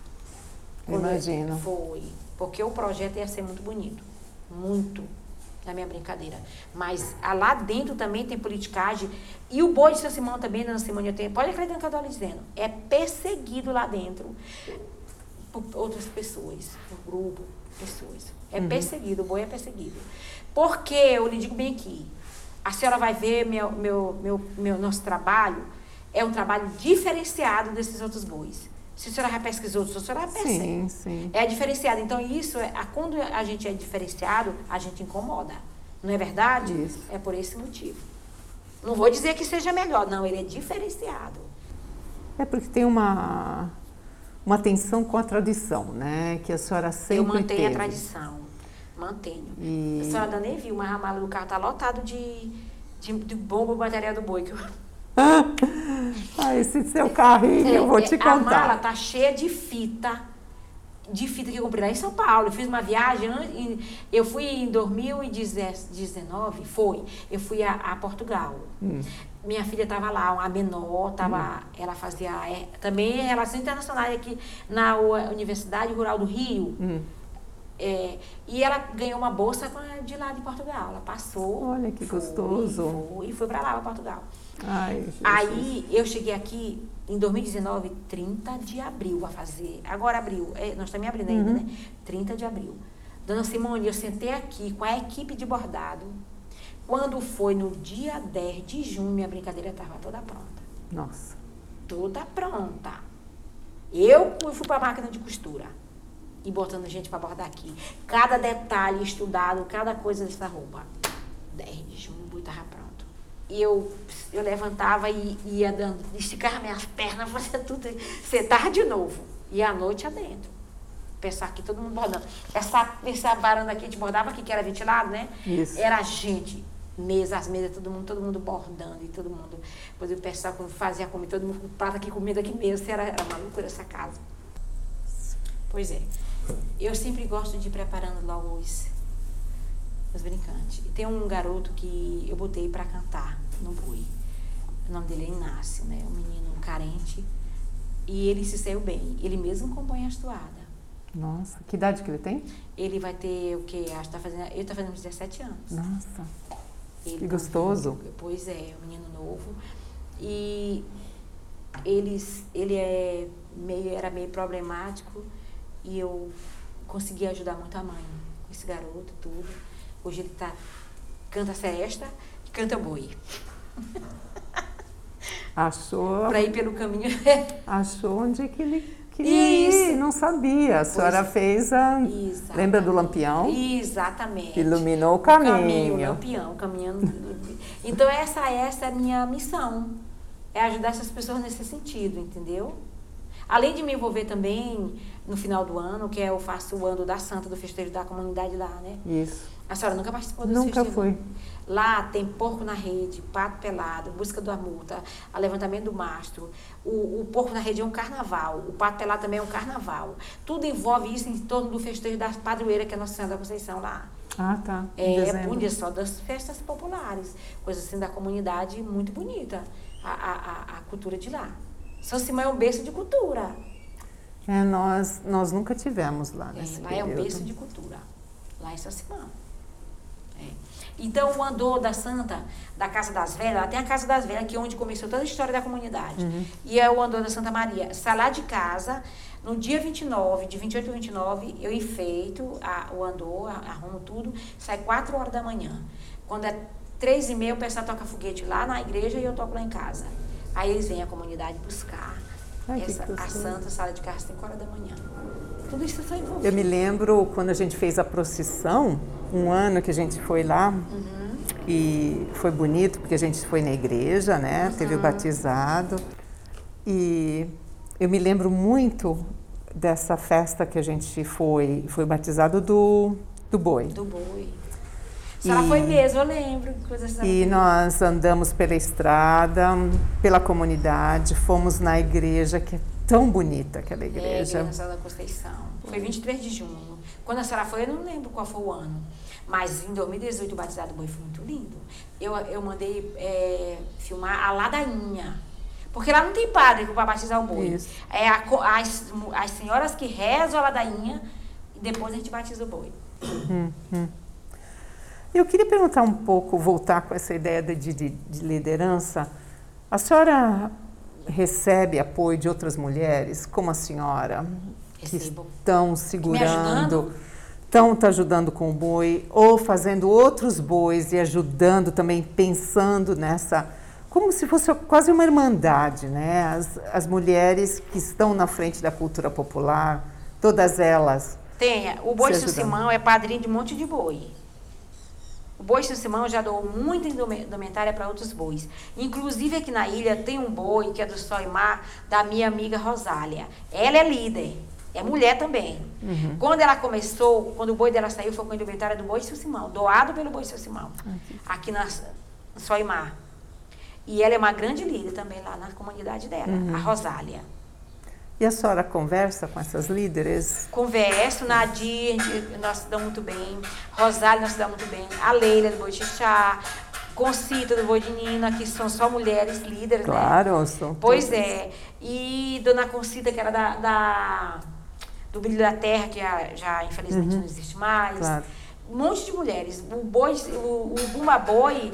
Imagino. Foi. Porque o projeto ia ser muito bonito. Muito. Na minha brincadeira. Mas ah, lá dentro também tem politicagem. E o boi de São Simão também, Dona Simone, eu tenho, pode acreditar no que eu estou lhe dizendo. É perseguido lá dentro por outras pessoas, por grupo, pessoas. É perseguido, o boi é perseguido. Porque, eu lhe digo bem aqui, a senhora vai ver meu, meu, meu, meu nosso trabalho, é um trabalho diferenciado desses outros bois. Se a senhora já pesquisou, a senhora percebe. sim, sim. É diferenciado. Então, isso, é, quando a gente é diferenciado, a gente incomoda. Não é verdade? Isso. É por esse motivo. Não vou dizer que seja melhor, não, ele é diferenciado. É porque tem uma, uma atenção com a tradição, né? Que a senhora sempre Eu mantenho teve. a tradição. Mantenho. E- A senhora ainda nem viu, mas a mala do carro tá lotado de, de, de bomba material do boi. Que eu, Ah, esse seu carrinho, eu vou te É, A mala contar. tá cheia de fita. De fita que eu comprei lá em São Paulo. Eu fiz uma viagem. Eu fui em 2019, foi. Eu fui a, a Portugal. Hum. Minha filha estava lá, a menor, tava, ela fazia é, também Relações Internacionais aqui na Universidade Rural do Rio. Hum. É, e ela ganhou uma bolsa de lá de Portugal. Ela passou. Olha que foi, gostoso. Foi, e foi para lá, para Portugal. Ai. Aí eu cheguei aqui em 2019, 30 de abril a fazer. Agora abril, é, nós estamos abril ainda, Uhum. né? 30 de abril. Dona Simone, eu sentei aqui com a equipe de bordado. Quando foi no dia 10 de junho, minha brincadeira estava toda pronta. Nossa. Toda pronta. Eu fui para a máquina de costura e botando gente para bordar aqui. Cada detalhe estudado, cada coisa dessa roupa. 10 de junho, estava pronto. E eu, eu levantava e ia dando, esticava minhas pernas, <laughs> fazia tudo, sentava de novo. E à noite adentro. Pensar aqui, todo mundo bordando. Essa, essa varanda aqui, a gente bordava aqui, que era ventilado, né? Isso. Era gente, mesa, as mesas, todo mundo, todo mundo bordando e todo mundo. Depois eu pensava quando fazia comida, todo mundo com prato aqui, comida aqui mesmo. Era, era uma loucura essa casa. Pois é. Eu sempre gosto de ir preparando logo os, os brincantes. E tem um garoto que eu botei para cantar no boi. O nome dele é Inácio, né? Um menino carente. E ele se saiu bem. Ele mesmo compõe as toadas. Nossa, que idade que ele tem? Ele vai ter o quê? Acho que tá fazendo. Ele tá fazendo 17 anos. Nossa. Ele Que tá- gostoso. Pois é, um menino novo. E eles, ele é meio, era meio problemático e eu consegui ajudar muito a mãe com esse garoto, tudo. Hoje ele tá, canta seresta e canta boi. <laughs> Achou, Para ir pelo caminho. <laughs> achou onde que ele queria Isso. ir, não sabia. A senhora Pois é. fez a... Exatamente. Lembra do lampião? Exatamente. Iluminou o O caminho, o caminho. lampião, caminhando. Então essa, essa é a minha missão. É ajudar essas pessoas nesse sentido, entendeu? Além de me envolver também no final do ano, que é eu faço o ano da Santa, do festejo da comunidade lá, né? Isso. A senhora nunca participou desse Nunca festejo? fui. Lá tem porco na rede, pato pelado, busca da multa, a levantamento do mastro. O, o porco na rede é um carnaval, o pato pelado também é um carnaval. Tudo envolve isso em torno do festejo da padroeira, que é Nossa Senhora da Conceição lá. Ah, tá. Em É, um dia só das festas populares, coisa assim da comunidade muito bonita, a, a, a, a cultura de lá. São Simão é um berço de cultura. É, nós, nós nunca tivemos lá É, nesse lá é um período. berço de cultura, lá em São Simão. Então, o andor da Santa, da Casa das Velhas, tem a Casa das Velhas, que é onde começou toda a história da comunidade. Uhum. E é o andor da Santa Maria. Sai lá de casa, no dia 29, de 28 a 29, eu enfeito a- o andor, arrumo tudo, sai 4 horas da manhã. Quando é 3 e meia, o pessoal toca foguete lá na igreja e eu toco lá em casa. Aí eles vêm a comunidade buscar Ai, essa, a. Santa Sala de Casa, 5 horas da manhã. Tudo isso está envolvido. Eu me lembro quando a gente fez a procissão, um ano que a gente foi lá, Uhum. e foi bonito porque a gente foi na igreja, né? Uhum. Teve o batizado. E eu me lembro muito dessa festa que a gente foi, foi batizado do, do boi. Do boi. Se ela E- foi mesmo, eu lembro. E nós andamos pela estrada, pela comunidade, fomos na igreja, que é tão bonita aquela É, igreja. Igreja da Conceição. Foi 23 de junho. Quando a senhora foi, eu não lembro qual foi o ano. Mas em 2018 o batizado do boi foi muito lindo. Eu, eu mandei é, filmar a ladainha. Porque lá não tem padre para batizar o boi. Isso. É a as, as senhoras que rezam a ladainha e depois a gente batiza o boi. Eu queria perguntar um pouco, voltar com essa ideia de, de- de liderança. A senhora recebe apoio de outras mulheres, como a senhora, que Recebo. estão segurando, estão te ajudando com o boi, ou fazendo outros bois e ajudando também, pensando nessa. Como se fosse quase uma irmandade, né? As, as mulheres que estão na frente da cultura popular, todas elas. Tem, o boi. Simão é padrinho de um monte de boi. O boi Simão já doou muita indumentária para outros bois. Inclusive aqui na ilha tem um boi que é do Sol e Mar, da minha amiga Rosália. Ela é líder. É mulher também. Uhum. Quando ela começou, quando o boi dela saiu, foi com a indumentária do boi São Simão, doado pelo boi São Simão, aqui, aqui na Sol e Mar. E ela é uma grande líder também lá na comunidade dela, uhum. a Rosália. E a senhora conversa com essas líderes? Converso, Nadir, nós se damos muito bem. Rosália, nós se damos muito bem. A Leila do Boixixá, Concita do Boi de Nina, que são só mulheres líderes, claro, né? Claro, são Pois todas. é. E Dona Concita, que era da, da, do Brilho da Terra, que já, já infelizmente uhum. não existe mais. Claro. Um monte de mulheres. O, boi, o, o Bumba Boi,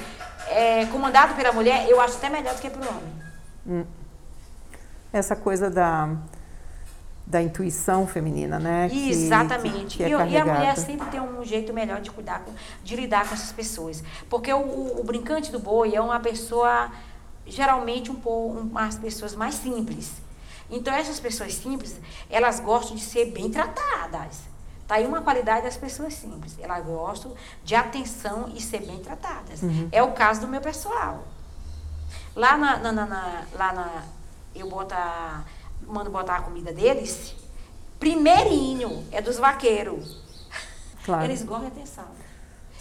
é, comandado pela mulher, eu acho até melhor do que pelo homem. Hum essa coisa da, da intuição feminina, né? Exatamente. Que, que é e, e, a mulher sempre tem um jeito melhor de cuidar, com, de lidar com essas pessoas. Porque o, o, o brincante do boi é uma pessoa, geralmente, um pouco, umas pessoas mais simples. Então, essas pessoas simples, elas gostam de ser bem tratadas. Tá aí uma qualidade das pessoas simples. Elas gostam de atenção e ser bem tratadas. Uhum. É o caso do meu pessoal. Lá na, na, na, na lá na eu botar, mando botar a comida deles, primeirinho é dos vaqueiros. Claro. Eles gostam de atenção.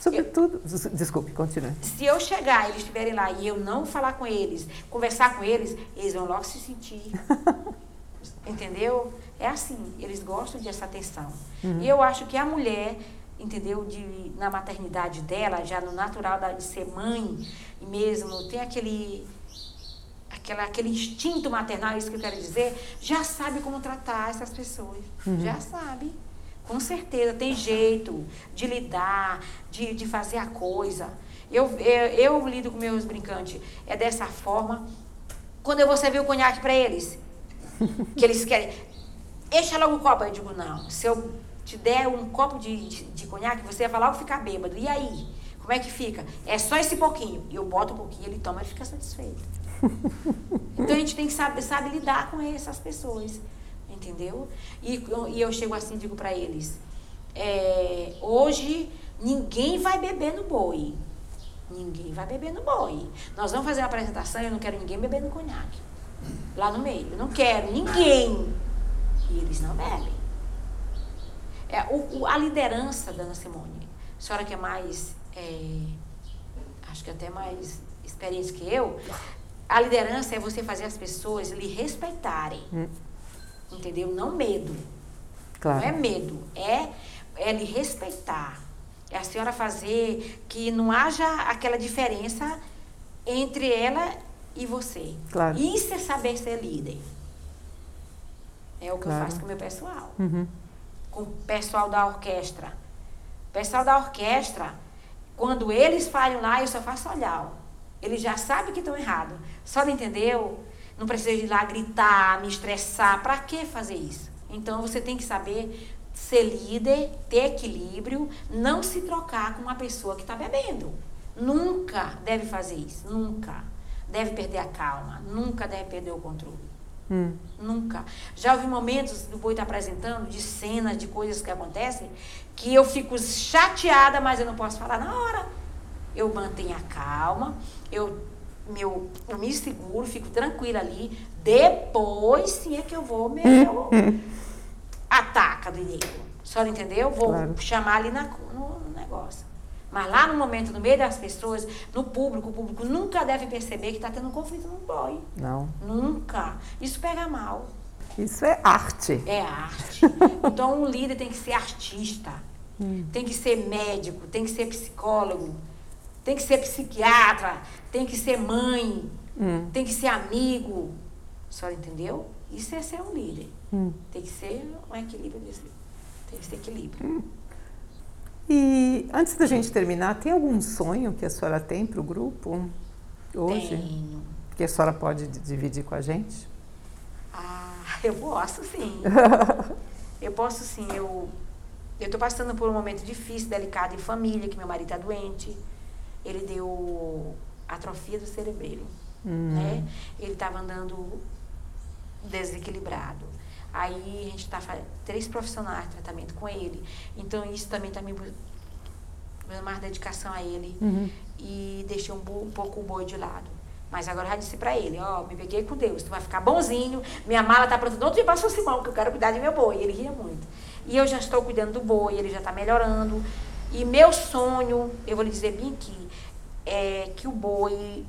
Sobretudo, eu, desculpe, continue. Se eu chegar e eles estiverem lá e eu não falar com eles, conversar com eles, eles vão logo se sentir. <laughs> entendeu? É assim, eles gostam dessa atenção. Uhum. E eu acho que a mulher, entendeu, de, na maternidade dela, já no natural de ser mãe mesmo, tem aquele aquela, aquele instinto maternal, é isso que eu quero dizer, já sabe como tratar essas pessoas. Uhum. Já sabe. Com certeza, tem jeito de lidar, de, de fazer a coisa. Eu, eu, eu lido com meus brincantes é dessa forma. Quando eu vou servir o conhaque para eles, <laughs> que eles querem, encha logo o copo. Eu digo, não, se eu te der um copo de, de, de conhaque, você vai logo ficar bêbado. E aí? Como é que fica? É só esse pouquinho. Eu boto um pouquinho, ele toma e fica satisfeito. Então a gente tem que saber, sabe lidar com essas pessoas, entendeu? E, e eu chego assim e digo para eles: é, hoje ninguém vai beber no boi. Ninguém vai beber no boi. Nós vamos fazer uma apresentação eu não quero ninguém beber no conhaque. Lá no meio. Eu não quero ninguém. E eles não bebem. É, o, o, a liderança, Dona Simone, a senhora que é mais, é, acho que até mais experiente que eu, a liderança é você fazer as pessoas lhe respeitarem. Hum. Entendeu? Não medo. Claro. Não é medo, é, é lhe respeitar. É a senhora fazer que não haja aquela diferença entre ela e você. Claro. Isso é saber ser líder. É o que claro. eu faço com o meu pessoal. Uhum. Com o pessoal da orquestra. O pessoal da orquestra, quando eles falham lá, eu só faço olhar. Ele já sabe que estão errados. Só não entendeu? Não precisa ir lá gritar, me estressar. Para que fazer isso? Então você tem que saber ser líder, ter equilíbrio, não se trocar com uma pessoa que está bebendo. Nunca deve fazer isso. Nunca. Deve perder a calma. Nunca deve perder o controle. Hum. Nunca. Já houve momentos do boi estar tá apresentando de cenas, de coisas que acontecem, que eu fico chateada, mas eu não posso falar na hora. Eu mantenho a calma, eu, meu, eu me seguro, fico tranquila ali. Depois sim é que eu vou meu <laughs> ataca do inimigo. A senhora entendeu? Vou claro. chamar ali na, no, no negócio. Mas lá no momento, no meio das pessoas, no público, o público nunca deve perceber que está tendo um conflito no boy. Não. Nunca. Isso pega mal. Isso é arte. É arte. então um líder tem que ser artista, hum. tem que ser médico, tem que ser psicólogo, tem que ser psiquiatra, tem que ser mãe, hum. tem que ser amigo. A senhora entendeu? Isso é ser um líder. Hum. Tem que ser um equilíbrio desse. Tem que ser equilíbrio. Hum. E antes da gente terminar, tem algum sonho que a senhora tem para o grupo hoje? Tenho. Que a senhora pode dividir com a gente? Ah, eu posso sim. <laughs> eu posso sim. Eu estou passando por um momento difícil, delicado em família, que meu marido está doente ele deu atrofia do cerebelo, hum. né? Ele estava andando desequilibrado. Aí a gente está fazendo três profissionais de tratamento com ele. Então isso também está me dando mais dedicação a ele. Uhum. E deixei um, bo- um pouco o boi de lado. Mas agora eu já disse pra ele, ó, me peguei com Deus, tu vai ficar bonzinho, minha mala tá pronta outro dia pra São Simão, que eu quero cuidar de meu boi. Ele ria muito. E eu já estou cuidando do boi, ele já tá melhorando. E meu sonho, eu vou lhe dizer bem aqui, é que o boi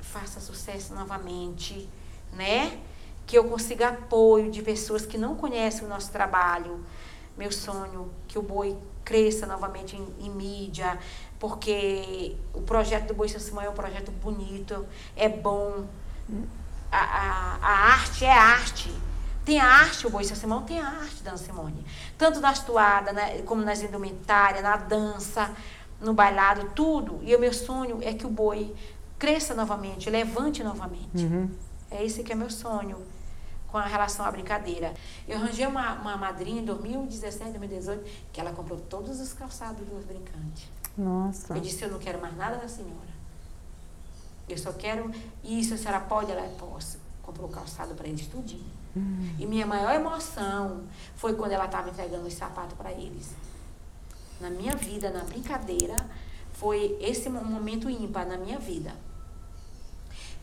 faça sucesso novamente, né? Que eu consiga apoio de pessoas que não conhecem o nosso trabalho. Meu sonho, que o boi cresça novamente em, em mídia, porque o projeto do Boi São Simão é um projeto bonito, é bom. A, a, a arte é arte. Tem a arte, o Boi São Simão tem a arte, Dona Simone. Tanto nas toadas, né, como nas indumentárias, na dança, no bailado, tudo. E o meu sonho é que o boi cresça novamente, levante novamente. Uhum. É esse que é meu sonho com a relação à brincadeira. Eu arranjei uma, uma madrinha em 2017, 2018, que ela comprou todos os calçados dos brincantes. Nossa. Eu disse, eu não quero mais nada da senhora. Eu só quero isso, a senhora pode? Ela, posso. Comprou o calçado para eles tudinho. E minha maior emoção foi quando ela estava entregando os sapatos para eles. Na minha vida, na brincadeira, foi esse mo- momento ímpar na minha vida.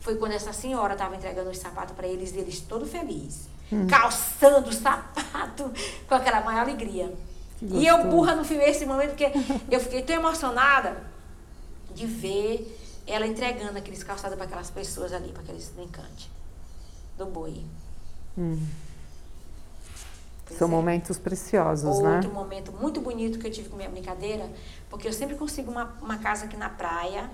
Foi quando essa senhora estava entregando os sapatos para eles e eles todo felizes. Calçando o sapato <laughs> com aquela maior alegria. E eu burra no filme esse momento, porque eu fiquei tão emocionada de ver ela entregando aqueles calçados para aquelas pessoas ali, para aqueles brincantes do boi. Hum. Pois São é. momentos preciosos, né? Outro momento muito bonito que eu tive com minha brincadeira, porque eu sempre consigo uma, uma casa aqui na praia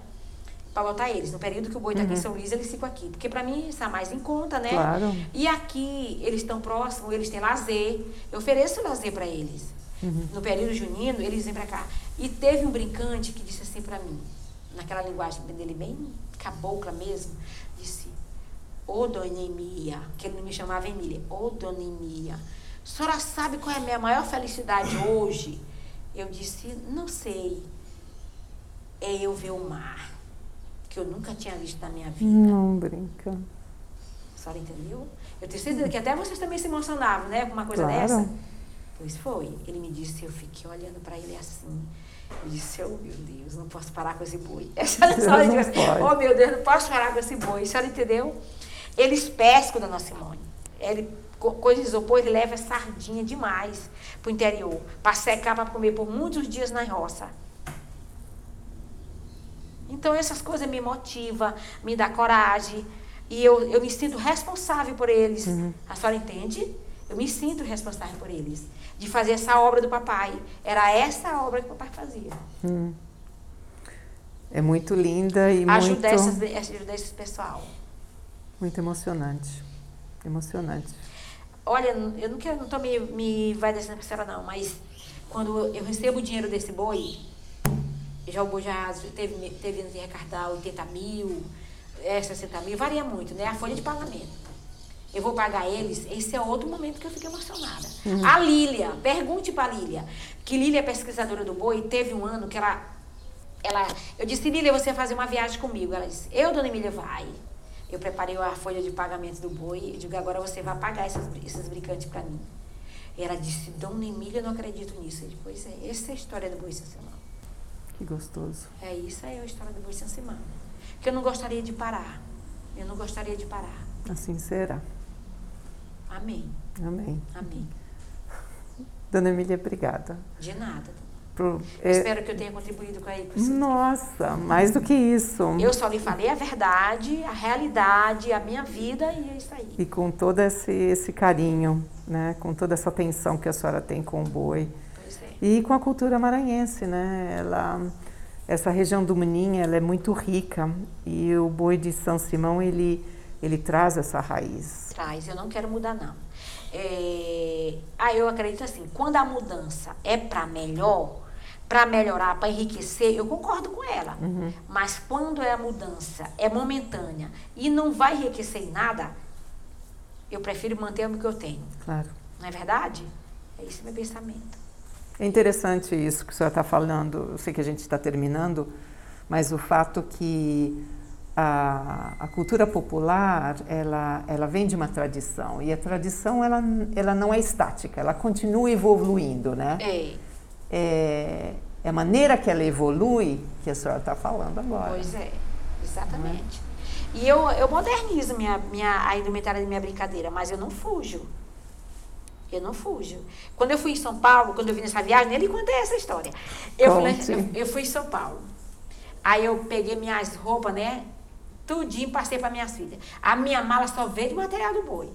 para botar eles. No período que o boi está aqui em São Luís, eles ficam aqui. Porque para mim está mais em conta, né? Uhum. Claro. E aqui eles estão próximos, eles têm lazer. Eu ofereço lazer para eles. Uhum. No período junino, eles vêm para cá. E teve um brincante que disse assim para mim, naquela linguagem dele bem cabocla mesmo, disse: Ô dona Emília, que ele não me chamava Emília, ô dona Emília, a senhora sabe qual é a minha maior felicidade hoje? Eu disse: Não sei. É eu ver o mar, que eu nunca tinha visto na minha vida. Não brinca. A senhora entendeu? Eu tenho certeza que até vocês também se emocionavam, né? Com uma coisa Claro. dessa. Pois foi. Ele me disse, eu fiquei olhando para ele assim. Eu disse, oh meu Deus, não posso parar com esse boi. <laughs> Essa senhora disse, oh meu Deus, não posso parar com esse boi. A senhora entendeu? Eles pescam, dona Simone. Ele, coisa de isopor, ele leva sardinha demais pro interior. Para secar, para comer por muitos dias na roça. Então essas coisas me motivam, me dá coragem. E eu, eu me sinto responsável por eles. A senhora entende? Eu me sinto responsável por eles. De fazer essa obra do papai. Era essa obra que o papai fazia. É muito linda e Ajudar, muito, essas, ajudar esse pessoal. muito emocionante. Emocionante. Olha, eu não quero, não tô me, me vai dessa senhora não, mas quando eu recebo o dinheiro desse boi, já o boi já teve, teve de arrecadar 80 mil, é, 60 mil, varia muito, né? A folha de pagamento. Eu vou pagar eles, esse é outro momento que eu fico emocionada. A Lília, pergunte para a Lília, que Lília é pesquisadora do boi, teve um ano que ela, ela eu disse, Lília, você vai fazer uma viagem comigo. Ela disse, eu, dona Emília, vai. Eu preparei a folha de pagamento do boi. Eu digo, agora você vai pagar essas, esses brincantes para mim. E ela disse, Dona Emília, eu não acredito nisso. Eu disse, pois é, essa é a história do boi São Simão. Que gostoso. É isso aí, a história do boi São Simão. Que eu não gostaria de parar. Eu não gostaria de parar. Assim será. Amém. Amém. Amém. Dona Emília, obrigada. De nada. Por- Eu é- Espero que eu tenha contribuído com com isso. Nossa, mais do que isso. Eu só lhe falei a verdade, a realidade, a minha vida e é isso aí. E com todo esse, esse carinho, né? com toda essa atenção que a senhora tem com o boi. É. E com a cultura maranhense, né? Ela, essa região do Munim, ela é muito rica e o boi de São Simão, ele, ele traz essa raiz. Traz, eu não quero mudar não. É... Ah, eu acredito assim, quando a mudança é para melhor, para melhorar, para enriquecer, eu concordo com ela. Mas quando é a mudança é momentânea e não vai enriquecer em nada, eu prefiro manter o que eu tenho. Claro. Não é verdade? É esse meu pensamento. É interessante isso que a senhora está falando. Eu sei que a gente está terminando, mas o fato que a, a cultura popular ela, ela vem de uma tradição e a tradição ela, ela não é estática, ela continua evoluindo, né? É, É, é a maneira que ela evolui que a senhora está falando agora. Pois é, exatamente. E eu, eu modernizo minha, minha, a indumentária da minha brincadeira, mas eu não fujo. Eu não fujo. Quando eu fui em São Paulo, quando eu vim nessa viagem, nem lhe contei essa história. Eu eu, eu fui em São Paulo. Aí eu peguei minhas roupas, né? Tudinho, passei para minhas filhas. A minha mala só veio de material do boi.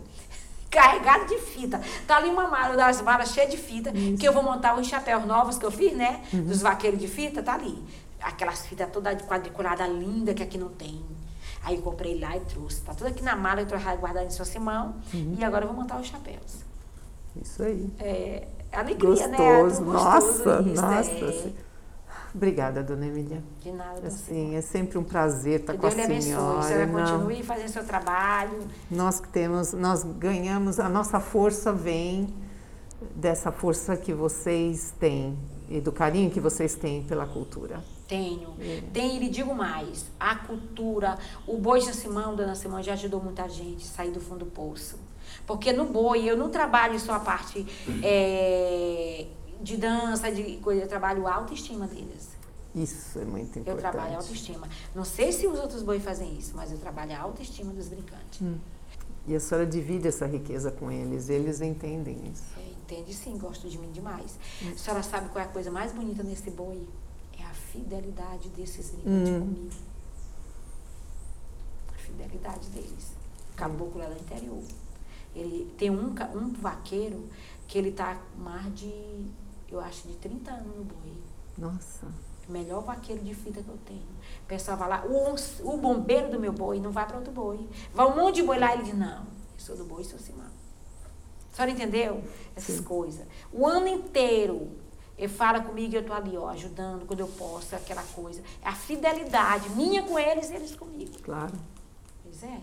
Carregado de fita. Tá ali uma mala das malas cheia de fita, que eu vou montar os chapéus novos que eu fiz, né? Dos vaqueiros de fita, tá ali. Aquelas fitas todas quadriculadas lindas que aqui não tem. Aí eu comprei lá e trouxe. Tá tudo aqui na mala, eu trouxe guardado em sua Simão. E agora eu vou montar os chapéus. Isso aí. É, alegria, né? Gostoso. Nossa, gostoso isso, nossa. é. Obrigada, dona Emília. De nada, Assim, é sempre um prazer estar Que com a Deus lhe abençoe. senhora. Que a senhora continue fazendo seu trabalho. Nós que temos, nós ganhamos, a nossa força vem dessa força que vocês têm e do carinho que vocês têm pela cultura. Tenho. Tem, e lhe digo mais. A cultura, o boi de Simão, dona Simão, já ajudou muita gente a sair do fundo do poço. Porque no boi, eu não trabalho só a parte é, de dança, de coisa, eu trabalho a autoestima deles. Isso é muito importante. Eu trabalho a autoestima. Não sei se os outros boi fazem isso, mas eu trabalho a autoestima dos brincantes. E a senhora divide essa riqueza com eles, eles entendem isso. É, entende sim, gosto de mim demais. A senhora sabe qual é a coisa mais bonita nesse boi? É a fidelidade desses brincantes comigo. A fidelidade deles. Caboclo lá do interior. Ele tem um, um vaqueiro que ele tá mais de, eu acho, de 30 anos no boi. Nossa, melhor vaqueiro de fita que eu tenho. O pessoal vai lá, o, o bombeiro do meu boi não vai para outro boi. Vai um monte de boi lá, ele diz, não, eu sou do boi, sou Simão. A senhora entendeu? Essas coisas. O ano inteiro, ele fala comigo e eu estou ali, ó, ajudando quando eu posso, aquela coisa. É a fidelidade minha com eles e eles comigo. claro. Pois é.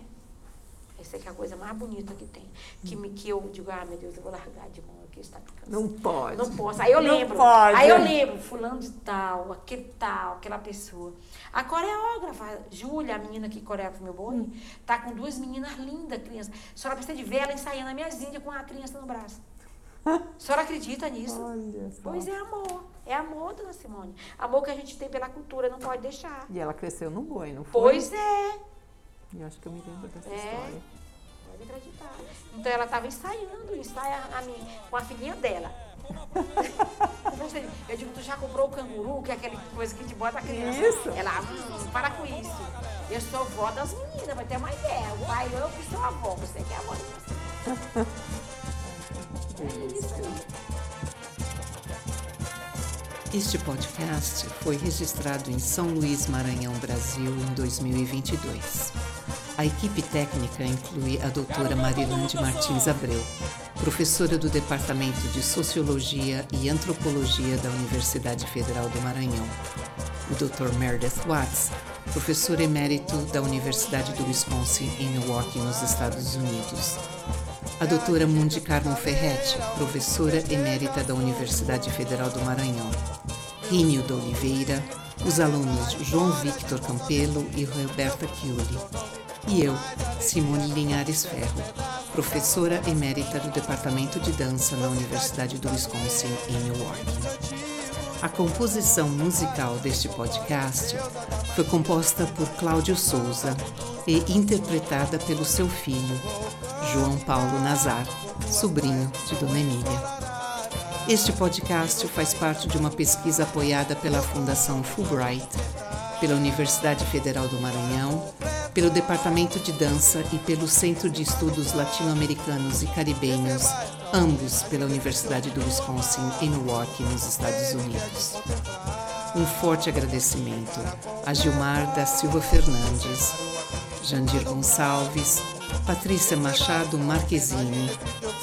Essa é que é a coisa mais bonita que tem. Que, me, que eu digo, ah, meu Deus, eu vou largar de mão aqui, está me cansando. Não pode. Não posso. Aí eu Não lembro. pode. Aí eu lembro, fulano de tal, aquele tal, aquela pessoa. A coreógrafa, Júlia, a menina que coreografa meu boi, Hum. tá com duas meninas lindas, crianças. A senhora precisa de ver ela ensaiando a minha índias com a criança no braço. A senhora acredita nisso? Olha só. Pois é amor. É amor, dona Simone. Amor que a gente tem pela cultura, não pode deixar. E ela cresceu no boi, não foi? Pois é. Eu acho que eu me lembro dessa É. história. Pode acreditar. Então ela estava ensaiando, ensaia a mim, com a filhinha dela. <laughs> Eu digo, tu já comprou o canguru, que é aquele coisa que te bota a criança. Isso. Ela, hum, para com isso. Eu sou vó das meninas, vai ter uma ideia. O pai, eu que sou avó, você que é a avó das <laughs> É isso. Este podcast foi registrado em São Luís, Maranhão, Brasil, em 2022. A equipe técnica inclui a doutora Marilande Martins Abreu, professora do Departamento de Sociologia e Antropologia da Universidade Federal do Maranhão, o Dr. Meredith Watts, professor emérito da Universidade do Wisconsin em Milwaukee, nos Estados Unidos, a doutora Mundi Carmo Ferretti, professora emérita da Universidade Federal do Maranhão. Rínio da Oliveira, os alunos João Victor Campelo e Roberta Chiuli. E eu, Simone Linhares Ferro, professora emérita do Departamento de Dança na Universidade do Wisconsin, em Milwaukee. A composição musical deste podcast foi composta por Cláudio Souza e interpretada pelo seu filho, João Paulo Nazar, sobrinho de Dona Emília. Este podcast faz parte de uma pesquisa apoiada pela Fundação Fulbright, pela Universidade Federal do Maranhão, pelo Departamento de Dança e pelo Centro de Estudos Latino-Americanos e Caribenhos, ambos pela Universidade do Wisconsin em Milwaukee, nos Estados Unidos. Um forte agradecimento a Gilmar da Silva Fernandes, Jandir Gonçalves, Patrícia Machado Marquezine,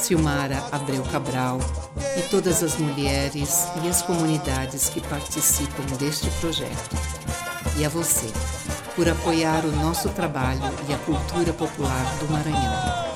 Silmara Abreu Cabral e todas as mulheres e as comunidades que participam deste projeto. E a você, por apoiar o nosso trabalho e a cultura popular do Maranhão.